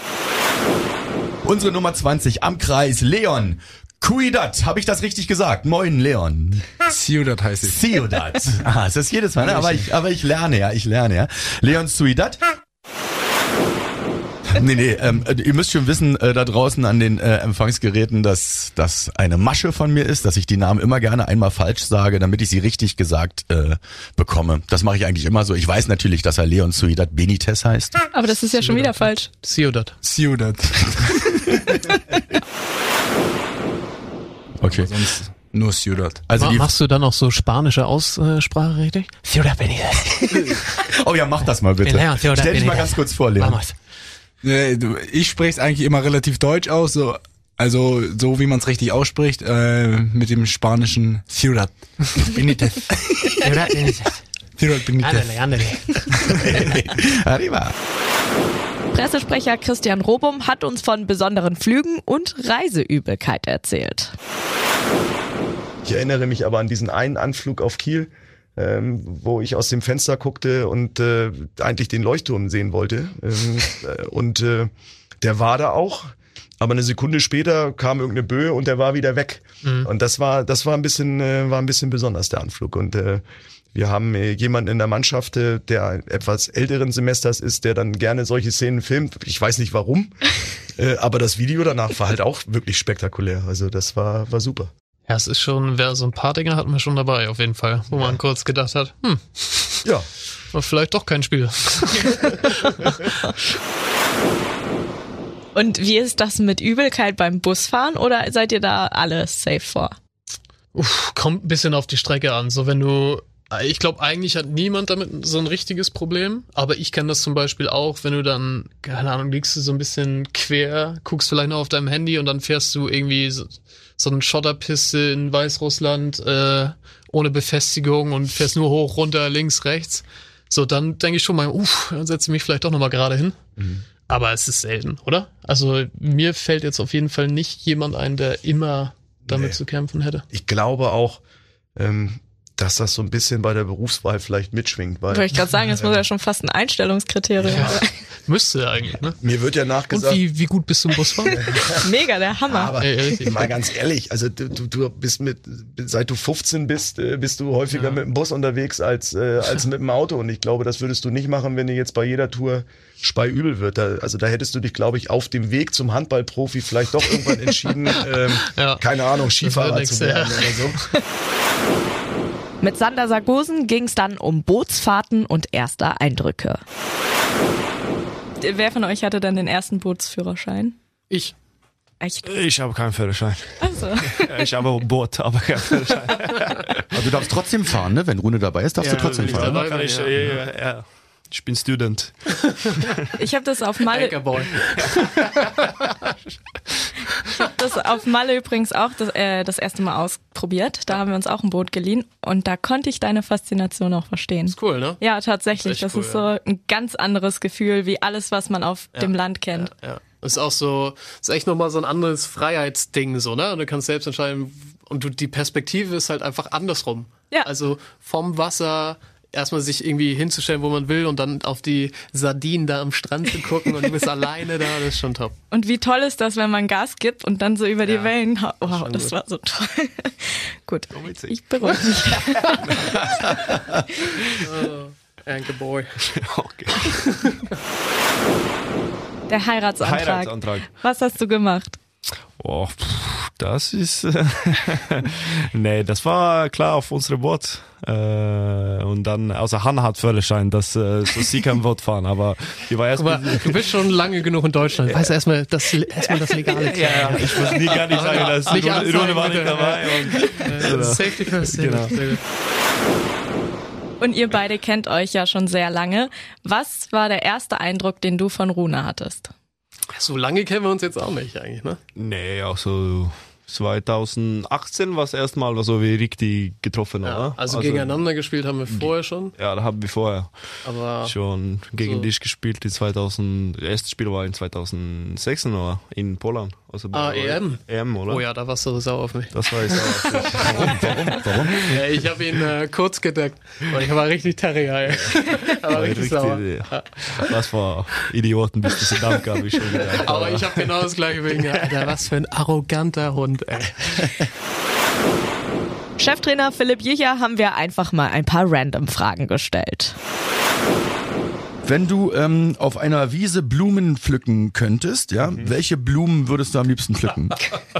Unsere Nummer 20 am Kreis, Leon. Cuidat, habe ich das richtig gesagt? Moin, Leon. Ciudad heißt ich. Ciudad. Ah, es ist jedes Mal, ne? aber ich, aber ich lerne ja, ich lerne ja. Leon Ciudad. Nee, nee, ähm, äh, ihr müsst schon wissen, äh, da draußen an den äh, Empfangsgeräten, dass das eine Masche von mir ist, dass ich die Namen immer gerne einmal falsch sage, damit ich sie richtig gesagt äh, bekomme. Das mache ich eigentlich immer so. Ich weiß natürlich, dass er Leon Ciudad Benitez heißt. Aber das ist ja schon wieder falsch. Ciudad. Ciudad. Okay. Sonst nur Ciudad. Also Ma machst du dann auch so spanische Aussprache richtig? Ciudad Benitez. oh ja, mach das mal bitte. Stell dich mal ganz kurz vor, Leon. Vamos. Du- Ich spreche es eigentlich immer relativ deutsch aus, so, also so wie man es richtig ausspricht, äh, mit dem spanischen Ciudad. Benitez. Ciudad Benitez. Ciudad Benitez. Ándale, ándale. Arriba. Pressesprecher Christian Robum hat uns von besonderen Flügen und Reiseübelkeit erzählt. Ich erinnere mich aber an diesen einen Anflug auf Kiel, ähm, wo ich aus dem Fenster guckte und äh, eigentlich den Leuchtturm sehen wollte. Ähm, äh, und äh, der war da auch. Aber eine Sekunde später kam irgendeine Böe und der war wieder weg. Mhm. Und das war, das war ein bisschen, äh, war ein bisschen besonders der Anflug. Und äh, wir haben äh, jemanden in der Mannschaft, äh, der etwas älteren Semesters ist, der dann gerne solche Szenen filmt. Ich weiß nicht warum, äh, aber das Video danach war halt auch wirklich spektakulär. Also das war, war super. Ja, es ist schon, wer so ein paar Dinge hatten wir schon dabei, auf jeden Fall, wo man kurz gedacht hat, hm, Ja. war vielleicht doch kein Spiel. Und wie ist das mit Übelkeit beim Busfahren oder seid ihr da alle safe vor? Uff, kommt ein bisschen auf die Strecke an. So, wenn du, ich glaube, eigentlich hat niemand damit so ein richtiges Problem, aber ich kenne das zum Beispiel auch, wenn du dann, keine Ahnung, liegst du so ein bisschen quer, guckst vielleicht noch auf deinem Handy und dann fährst du irgendwie so, so eine Schotterpiste in Weißrussland äh, ohne Befestigung und fährst nur hoch, runter, links, rechts. So, dann denke ich schon mal, uff, dann setze ich mich vielleicht doch nochmal gerade hin. Aber es ist selten, oder? Also mir fällt jetzt auf jeden Fall nicht jemand ein, der immer damit Nee. zu kämpfen hätte. Ich glaube auch, ähm, dass das so ein bisschen bei der Berufswahl vielleicht mitschwingt. Weil, Wollte ich gerade sagen, das muss ja schon fast ein Einstellungskriterium sein. Müsste eigentlich, ne? Mir wird ja Und nachgesagt. wie, wie gut bist du im Busfahren? Mega, der Hammer. Aber richtig. mal ganz ehrlich, also du, du, du bist mit, seit du 15 bist, äh, bist du häufiger mit dem Bus unterwegs als, äh, als mit dem Auto. Und ich glaube, das würdest du nicht machen, wenn dir jetzt bei jeder Tour Spei übel wird. Da, also da hättest du dich, glaube ich, auf dem Weg zum Handballprofi vielleicht doch irgendwann entschieden, ähm, Ja. keine Ahnung, Skifahrer zu werden ja. oder so. Mit Sander Sargosen ging es dann um Bootsfahrten und erste Eindrücke. Wer von euch hatte dann den ersten Bootsführerschein? Ich. Echt? Ich habe keinen Führerschein. Also. Ich habe ein Boot, aber keinen Führerschein. Also du darfst trotzdem fahren, ne? Wenn Rune dabei ist, darfst du trotzdem ich fahren. dabei bin, ich, ja, ja, ja. ich bin Student. Ich habe das auf Malle. Anchorboy. Ich habe das auf Malle übrigens auch das, äh, das erste Mal ausprobiert. Da haben wir uns auch ein Boot geliehen und da konnte ich deine Faszination auch verstehen. Ist cool, ne? Ja, tatsächlich. Ist echt Das cool, ist so ein ganz anderes Gefühl wie alles, was man auf Ja. dem Land kennt. Ja. Ist auch so, ist echt nochmal so ein anderes Freiheitsding, so, ne? Und du kannst selbst entscheiden, und du, die Perspektive ist halt einfach andersrum. Ja. Also vom Wasser erstmal sich irgendwie hinzustellen, wo man will und dann auf die Sardinen da am Strand zu gucken und du bist alleine da, das ist schon top. Und wie toll ist das, wenn man Gas gibt und dann so über die Ja, Wellen. ha- Wow, das gut. war so toll. Gut, ich beruhige mich. Oh, Anchorboy. Okay. Der Heiratsantrag. Heiratsantrag. Was hast du gemacht? Oh, pff, Das ist, äh, nee, das war klar auf unsere Boot. Äh, und dann, also Hanna hat Führerschein, dass äh, so sie kein Boot fahren, aber die war erst. Guck mal, du bist schon lange genug in Deutschland. Weißt du erstmal das, erstmal das Legale. Ja, ja, ich muss nie gar nicht sagen, dass Nicht Rune, Rune war nicht dabei. Und, Genau. Safety first. Genau. Und ihr beide kennt euch ja schon sehr lange. Was war der erste Eindruck, den du von Rune hattest? So lange kennen wir uns jetzt auch nicht eigentlich, ne? Nee, auch so 2018 war es erstmal, also wir richtig getroffen Ja, oder? also, gegeneinander gespielt haben wir vorher schon. Ja, da haben wir vorher Aber schon gegen so- dich gespielt. In 2000, das erste Spiel war in 2016 oder in Polen. Also Ah, EM? EM, oder? Oh ja, da warst du sauer auf mich. Das war ich sauer auf dich. Warum? Warum? Warum? Ja, ich habe ihn äh, kurz gedeckt. Und ich war richtig Terrier. ey. Er war richtig sauer. Ja. Was für Idioten bist du, Dank, habe ich schon gedacht. Aber ich habe genau das gleiche wegen. Alter, was für ein arroganter Hund, ey. Cheftrainer Philipp Jicher haben wir einfach mal ein paar Random-Fragen gestellt. Wenn du ähm, auf einer Wiese Blumen pflücken könntest, ja, welche Blumen würdest du am liebsten pflücken?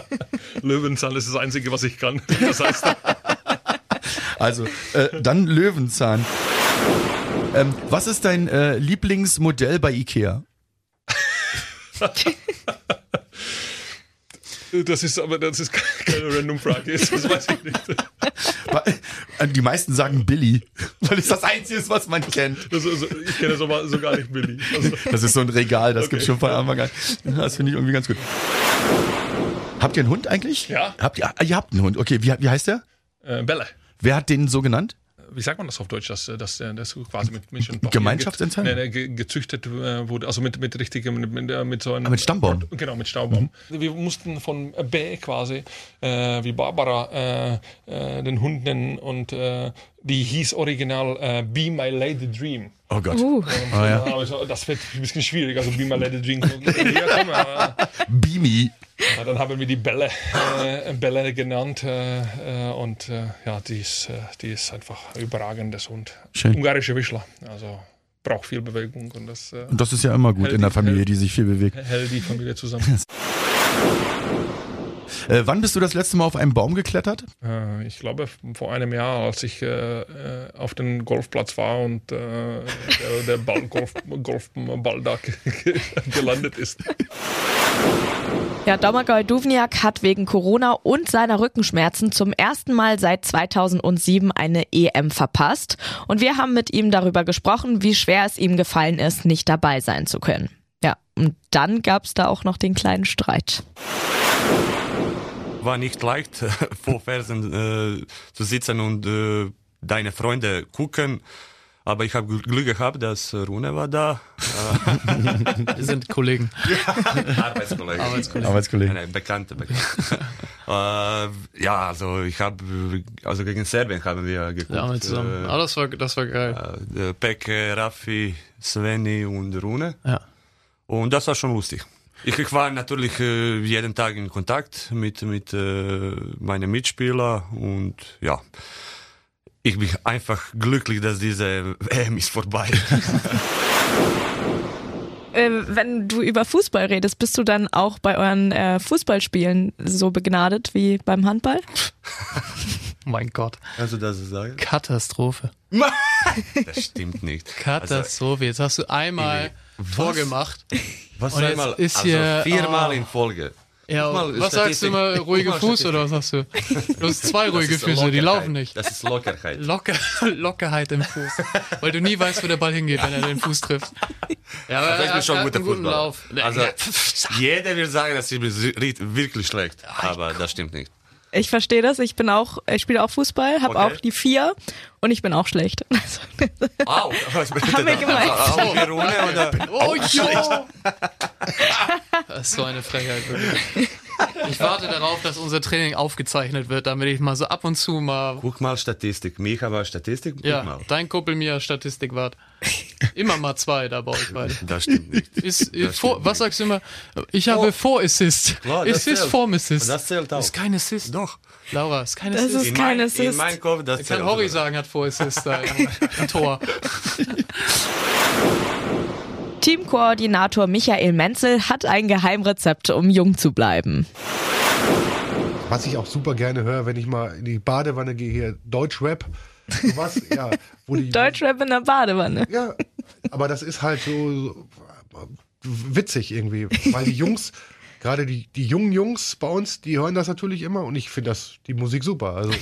Löwenzahn ist das Einzige, was ich kann. Das heißt, Also, äh, dann Löwenzahn. Ähm, was ist dein äh, Lieblingsmodell bei Ikea? Das ist aber das ist keine random Frage. Das weiß ich nicht. Äh, Die meisten sagen Billy, weil es das Einzige ist, was man kennt. Das, also, ich kenne so, so gar nicht Billy. Also, Das ist so ein Regal, das Okay. gibt's schon von Anfang an. Das finde ich irgendwie ganz gut. Habt ihr einen Hund eigentlich? Ja. Habt ihr, ah, ihr habt einen Hund. Okay, wie, wie heißt der? äh, Bälle. Wer hat den so genannt? Wie sagt man das auf Deutsch, dass, äh, das quasi mit Milch und Papier Gemeinschaftsentteilung? ge- ge- gezüchtet äh, wurde, also mit, mit richtigem, mit, mit, äh, mit so einem... Ah, mit Stammbaum. Mhm. Genau, mit Stammbaum. Wir mussten von B quasi, äh, wie Barbara, äh, äh, den Hund nennen und die hieß original äh, Be My Lady Dream. Oh Gott. Und, Oh, ja. aber so, das wird ein bisschen schwierig, also Be My Lady Dream. Ja, äh, Bimi. ja, dann haben wir die Bälle, äh, Bälle genannt äh, äh, und äh, ja, die ist, äh, die ist einfach überragendes Hund. Schön. Ungarische Wischler, also braucht viel Bewegung und das, äh, Und das ist ja immer gut in der die- Familie, die sich viel bewegt. hält die Familie zusammen. Äh, wann bist du das letzte Mal auf einen Baum geklettert? Äh, ich glaube vor einem Jahr, als ich äh, äh, auf dem Golfplatz war und äh, der, der Ball, Golf, Golfball da gelandet ist. Ja, Domagoj Duvniak hat wegen Corona und seiner Rückenschmerzen zum ersten Mal seit 2007 eine EM verpasst. Und wir haben mit ihm darüber gesprochen, wie schwer es ihm gefallen ist, nicht dabei sein zu können. Ja, und dann gab's da auch noch den kleinen Streit. War nicht leicht, vor Fernsehen äh, zu sitzen und äh, deine Freunde gucken. Aber ich habe Glück gehabt, dass Rune war da. Wir sind Kollegen. Arbeitskollegen. Arbeitskollegen. Arbeitskollegen. Nein, nein, Bekannte, Bekannte. äh, ja, also ich habe, also gegen Serbien haben wir geguckt. Ja, mit zusammen. Äh, Aber das war, das war geil. äh, Peke, Raffi, Sveni und Rune. Ja. Und das war schon lustig. Ich, war natürlich äh, jeden Tag in Kontakt mit, mit äh, meinen Mitspielern und ja, ich bin einfach glücklich, dass diese WM ist vorbei. Äh, wenn du über Fußball redest, bist du dann auch bei euren äh, Fußballspielen so begnadet wie beim Handball? Mein Gott. Kannst du das sagen? Katastrophe. Das stimmt nicht. Katastrophe. Jetzt hast du einmal Was? vorgemacht. Was Und einmal? ist also hier, viermal oh. in Folge. Ja, mal, was sagst du Statistik. immer? Ruhige mal, Fuß oder was sagst du? Du hast zwei ruhige Füße, die laufen nicht. Das ist Lockerheit. Locker, Lockerheit im Fuß. Weil du nie weißt, wo der Ball hingeht, wenn er den Fuß trifft. Ja, aber Also ich bin schon ein guter Fußballer. Lauf. Also jeder will sagen, dass ich wirklich schlecht, aber das stimmt nicht. Ich verstehe das. Ich bin auch, ich spiele auch Fußball, habe Okay. auch die vier und ich bin auch schlecht. Au, was Haben wir gemeint. Also? Oh, jo! Das ist so eine Frechheit, wirklich. Ich warte darauf, dass unser Training aufgezeichnet wird, damit ich mal so ab und zu mal. Guck mal Statistik. Micha war Statistik. Guck Ja, mal. dein Kumpel mir Statistikwart. Immer mal zwei da bei euch beide. Das stimmt nicht. Ist, Das vor, was sagst du immer? Ich habe Vor-Assist. Klar, das Assist zählt. vorm Assist. Das zählt auch. Ist kein Assist. Doch. Laura, ist kein Das Assist. ist In kein Assist. In meinem Kopf, das Kann. Horry sagen, hat Vor-Assist da im, im Tor. Teamkoordinator Michael Menzel hat ein Geheimrezept, um jung zu bleiben. Was ich auch super gerne höre, wenn ich mal in die Badewanne gehe, hier Deutschrap. Sowas, ja. Wo die, Deutschrap in der Badewanne. Ja, aber das ist halt so, so witzig irgendwie, weil die Jungs, gerade die, die jungen Jungs bei uns, die hören das natürlich immer und ich finde das die Musik super. Also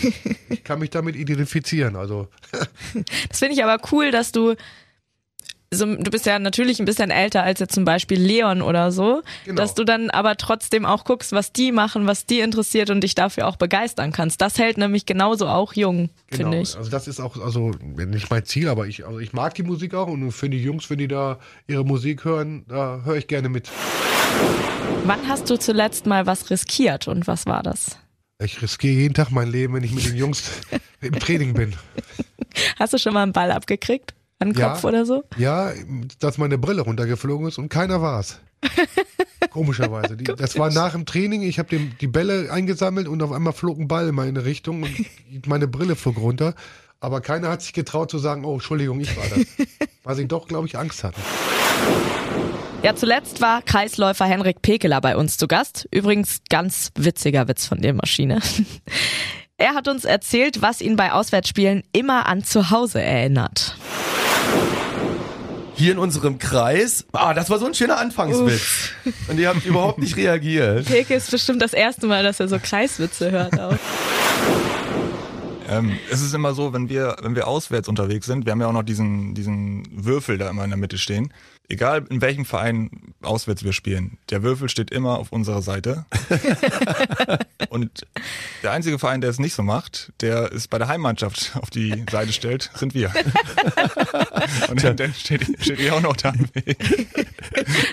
ich kann mich damit identifizieren. Also Das finde ich aber cool, dass du so, du bist ja natürlich ein bisschen älter als jetzt zum Beispiel Leon oder so, Genau. dass du dann aber trotzdem auch guckst, was die machen, was die interessiert und dich dafür auch begeistern kannst. Das hält nämlich genauso auch jung, Genau, finde ich. also das ist auch, also nicht mein Ziel, aber ich, also ich mag die Musik auch und für die Jungs, wenn die da ihre Musik hören, da höre ich gerne mit. Wann hast du zuletzt mal was riskiert und was war das? Ich riskiere jeden Tag mein Leben, wenn ich mit den Jungs im Training bin. Hast du schon mal einen Ball abgekriegt? An den Ja. Kopf oder so? Ja, dass meine Brille runtergeflogen ist und keiner war's. Komischerweise. Die, das war nach dem Training, ich habe die Bälle eingesammelt und auf einmal flog ein Ball in meine Richtung und meine Brille flog runter. Aber keiner hat sich getraut zu sagen, oh, Entschuldigung, ich war das. Weil sie doch, glaube ich, Angst hatten. Ja, zuletzt war Kreisläufer Henrik Pekeler bei uns zu Gast. Übrigens ganz witziger Witz von der Maschine. Er hat uns erzählt, was ihn bei Auswärtsspielen immer an zu Hause erinnert. Hier in unserem Kreis. Ah, das war so ein schöner Anfangswitz. Und ihr habt überhaupt nicht reagiert. Peke ist bestimmt das erste Mal, dass er so Kreiswitze hört auch. Ähm, es ist immer so, wenn wir, wenn wir auswärts unterwegs sind, wir haben ja auch noch diesen, diesen Würfel da immer in der Mitte stehen. Egal in welchem Verein auswärts wir spielen, der Würfel steht immer auf unserer Seite. Und der einzige Verein, der es nicht so macht, der es bei der Heimmannschaft auf die Seite stellt, sind wir. Und dann, dann steht, steht ihr auch noch da im Weg.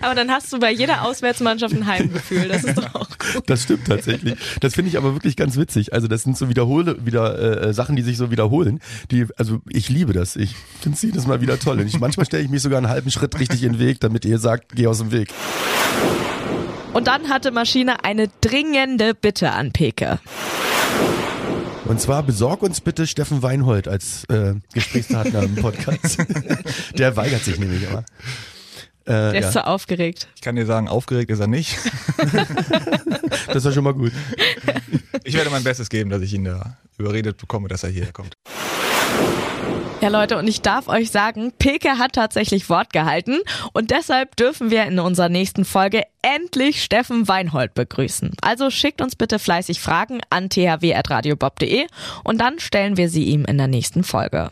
Aber dann hast du bei jeder Auswärtsmannschaft ein Heimgefühl. Das ist doch auch gut. Das stimmt tatsächlich. Das finde ich aber wirklich ganz witzig. Also das sind so Wiederhole, wieder äh, Sachen, die sich so wiederholen. Die, also ich liebe das. Ich finde es jedes Mal wieder toll. Und ich, manchmal stelle ich mich sogar einen halben Schritt richtig in den Weg, damit ihr sagt, geh aus dem Weg. Und dann hatte Maschine eine dringende Bitte an Peke. Und zwar besorg uns bitte Steffen Weinhold als äh, Gesprächspartner im Podcast. Der weigert sich nämlich immer. Äh, Der ist so aufgeregt. Ich kann dir sagen, aufgeregt ist er nicht. Das ist ja schon mal gut. Ich werde mein Bestes geben, dass ich ihn da überredet bekomme, dass er hierher kommt. Ja, Leute, und ich darf euch sagen, Peke hat tatsächlich Wort gehalten und deshalb dürfen wir in unserer nächsten Folge endlich Steffen Weinhold begrüßen. Also schickt uns bitte fleißig Fragen an thw.radiobob.de und dann stellen wir sie ihm in der nächsten Folge.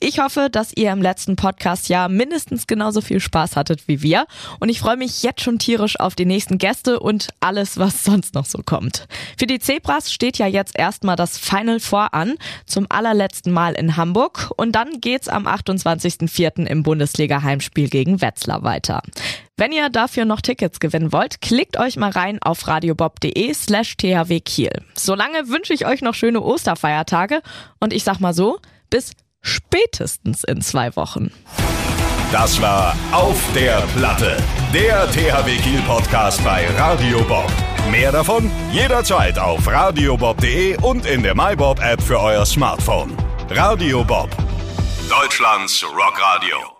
Ich hoffe, dass ihr im letzten Podcast ja mindestens genauso viel Spaß hattet wie wir und ich freue mich jetzt schon tierisch auf die nächsten Gäste und alles, was sonst noch so kommt. Für die Zebras steht ja jetzt erstmal das Final Four an, zum allerletzten Mal in Hamburg und dann geht's am 28.04. im Bundesliga-Heimspiel gegen Wetzlar weiter. Wenn ihr dafür noch Tickets gewinnen wollt, klickt euch mal rein auf radiobob.de slash thw Kiel. Solange wünsche ich euch noch schöne Osterfeiertage und ich sag mal so, bis spätestens in zwei Wochen. Das war Auf der Platte, der THW Kiel Podcast bei Radio Bob. Mehr davon jederzeit auf radiobob.de und in der MyBob App für euer Smartphone. Radio Bob, Deutschlands Rockradio.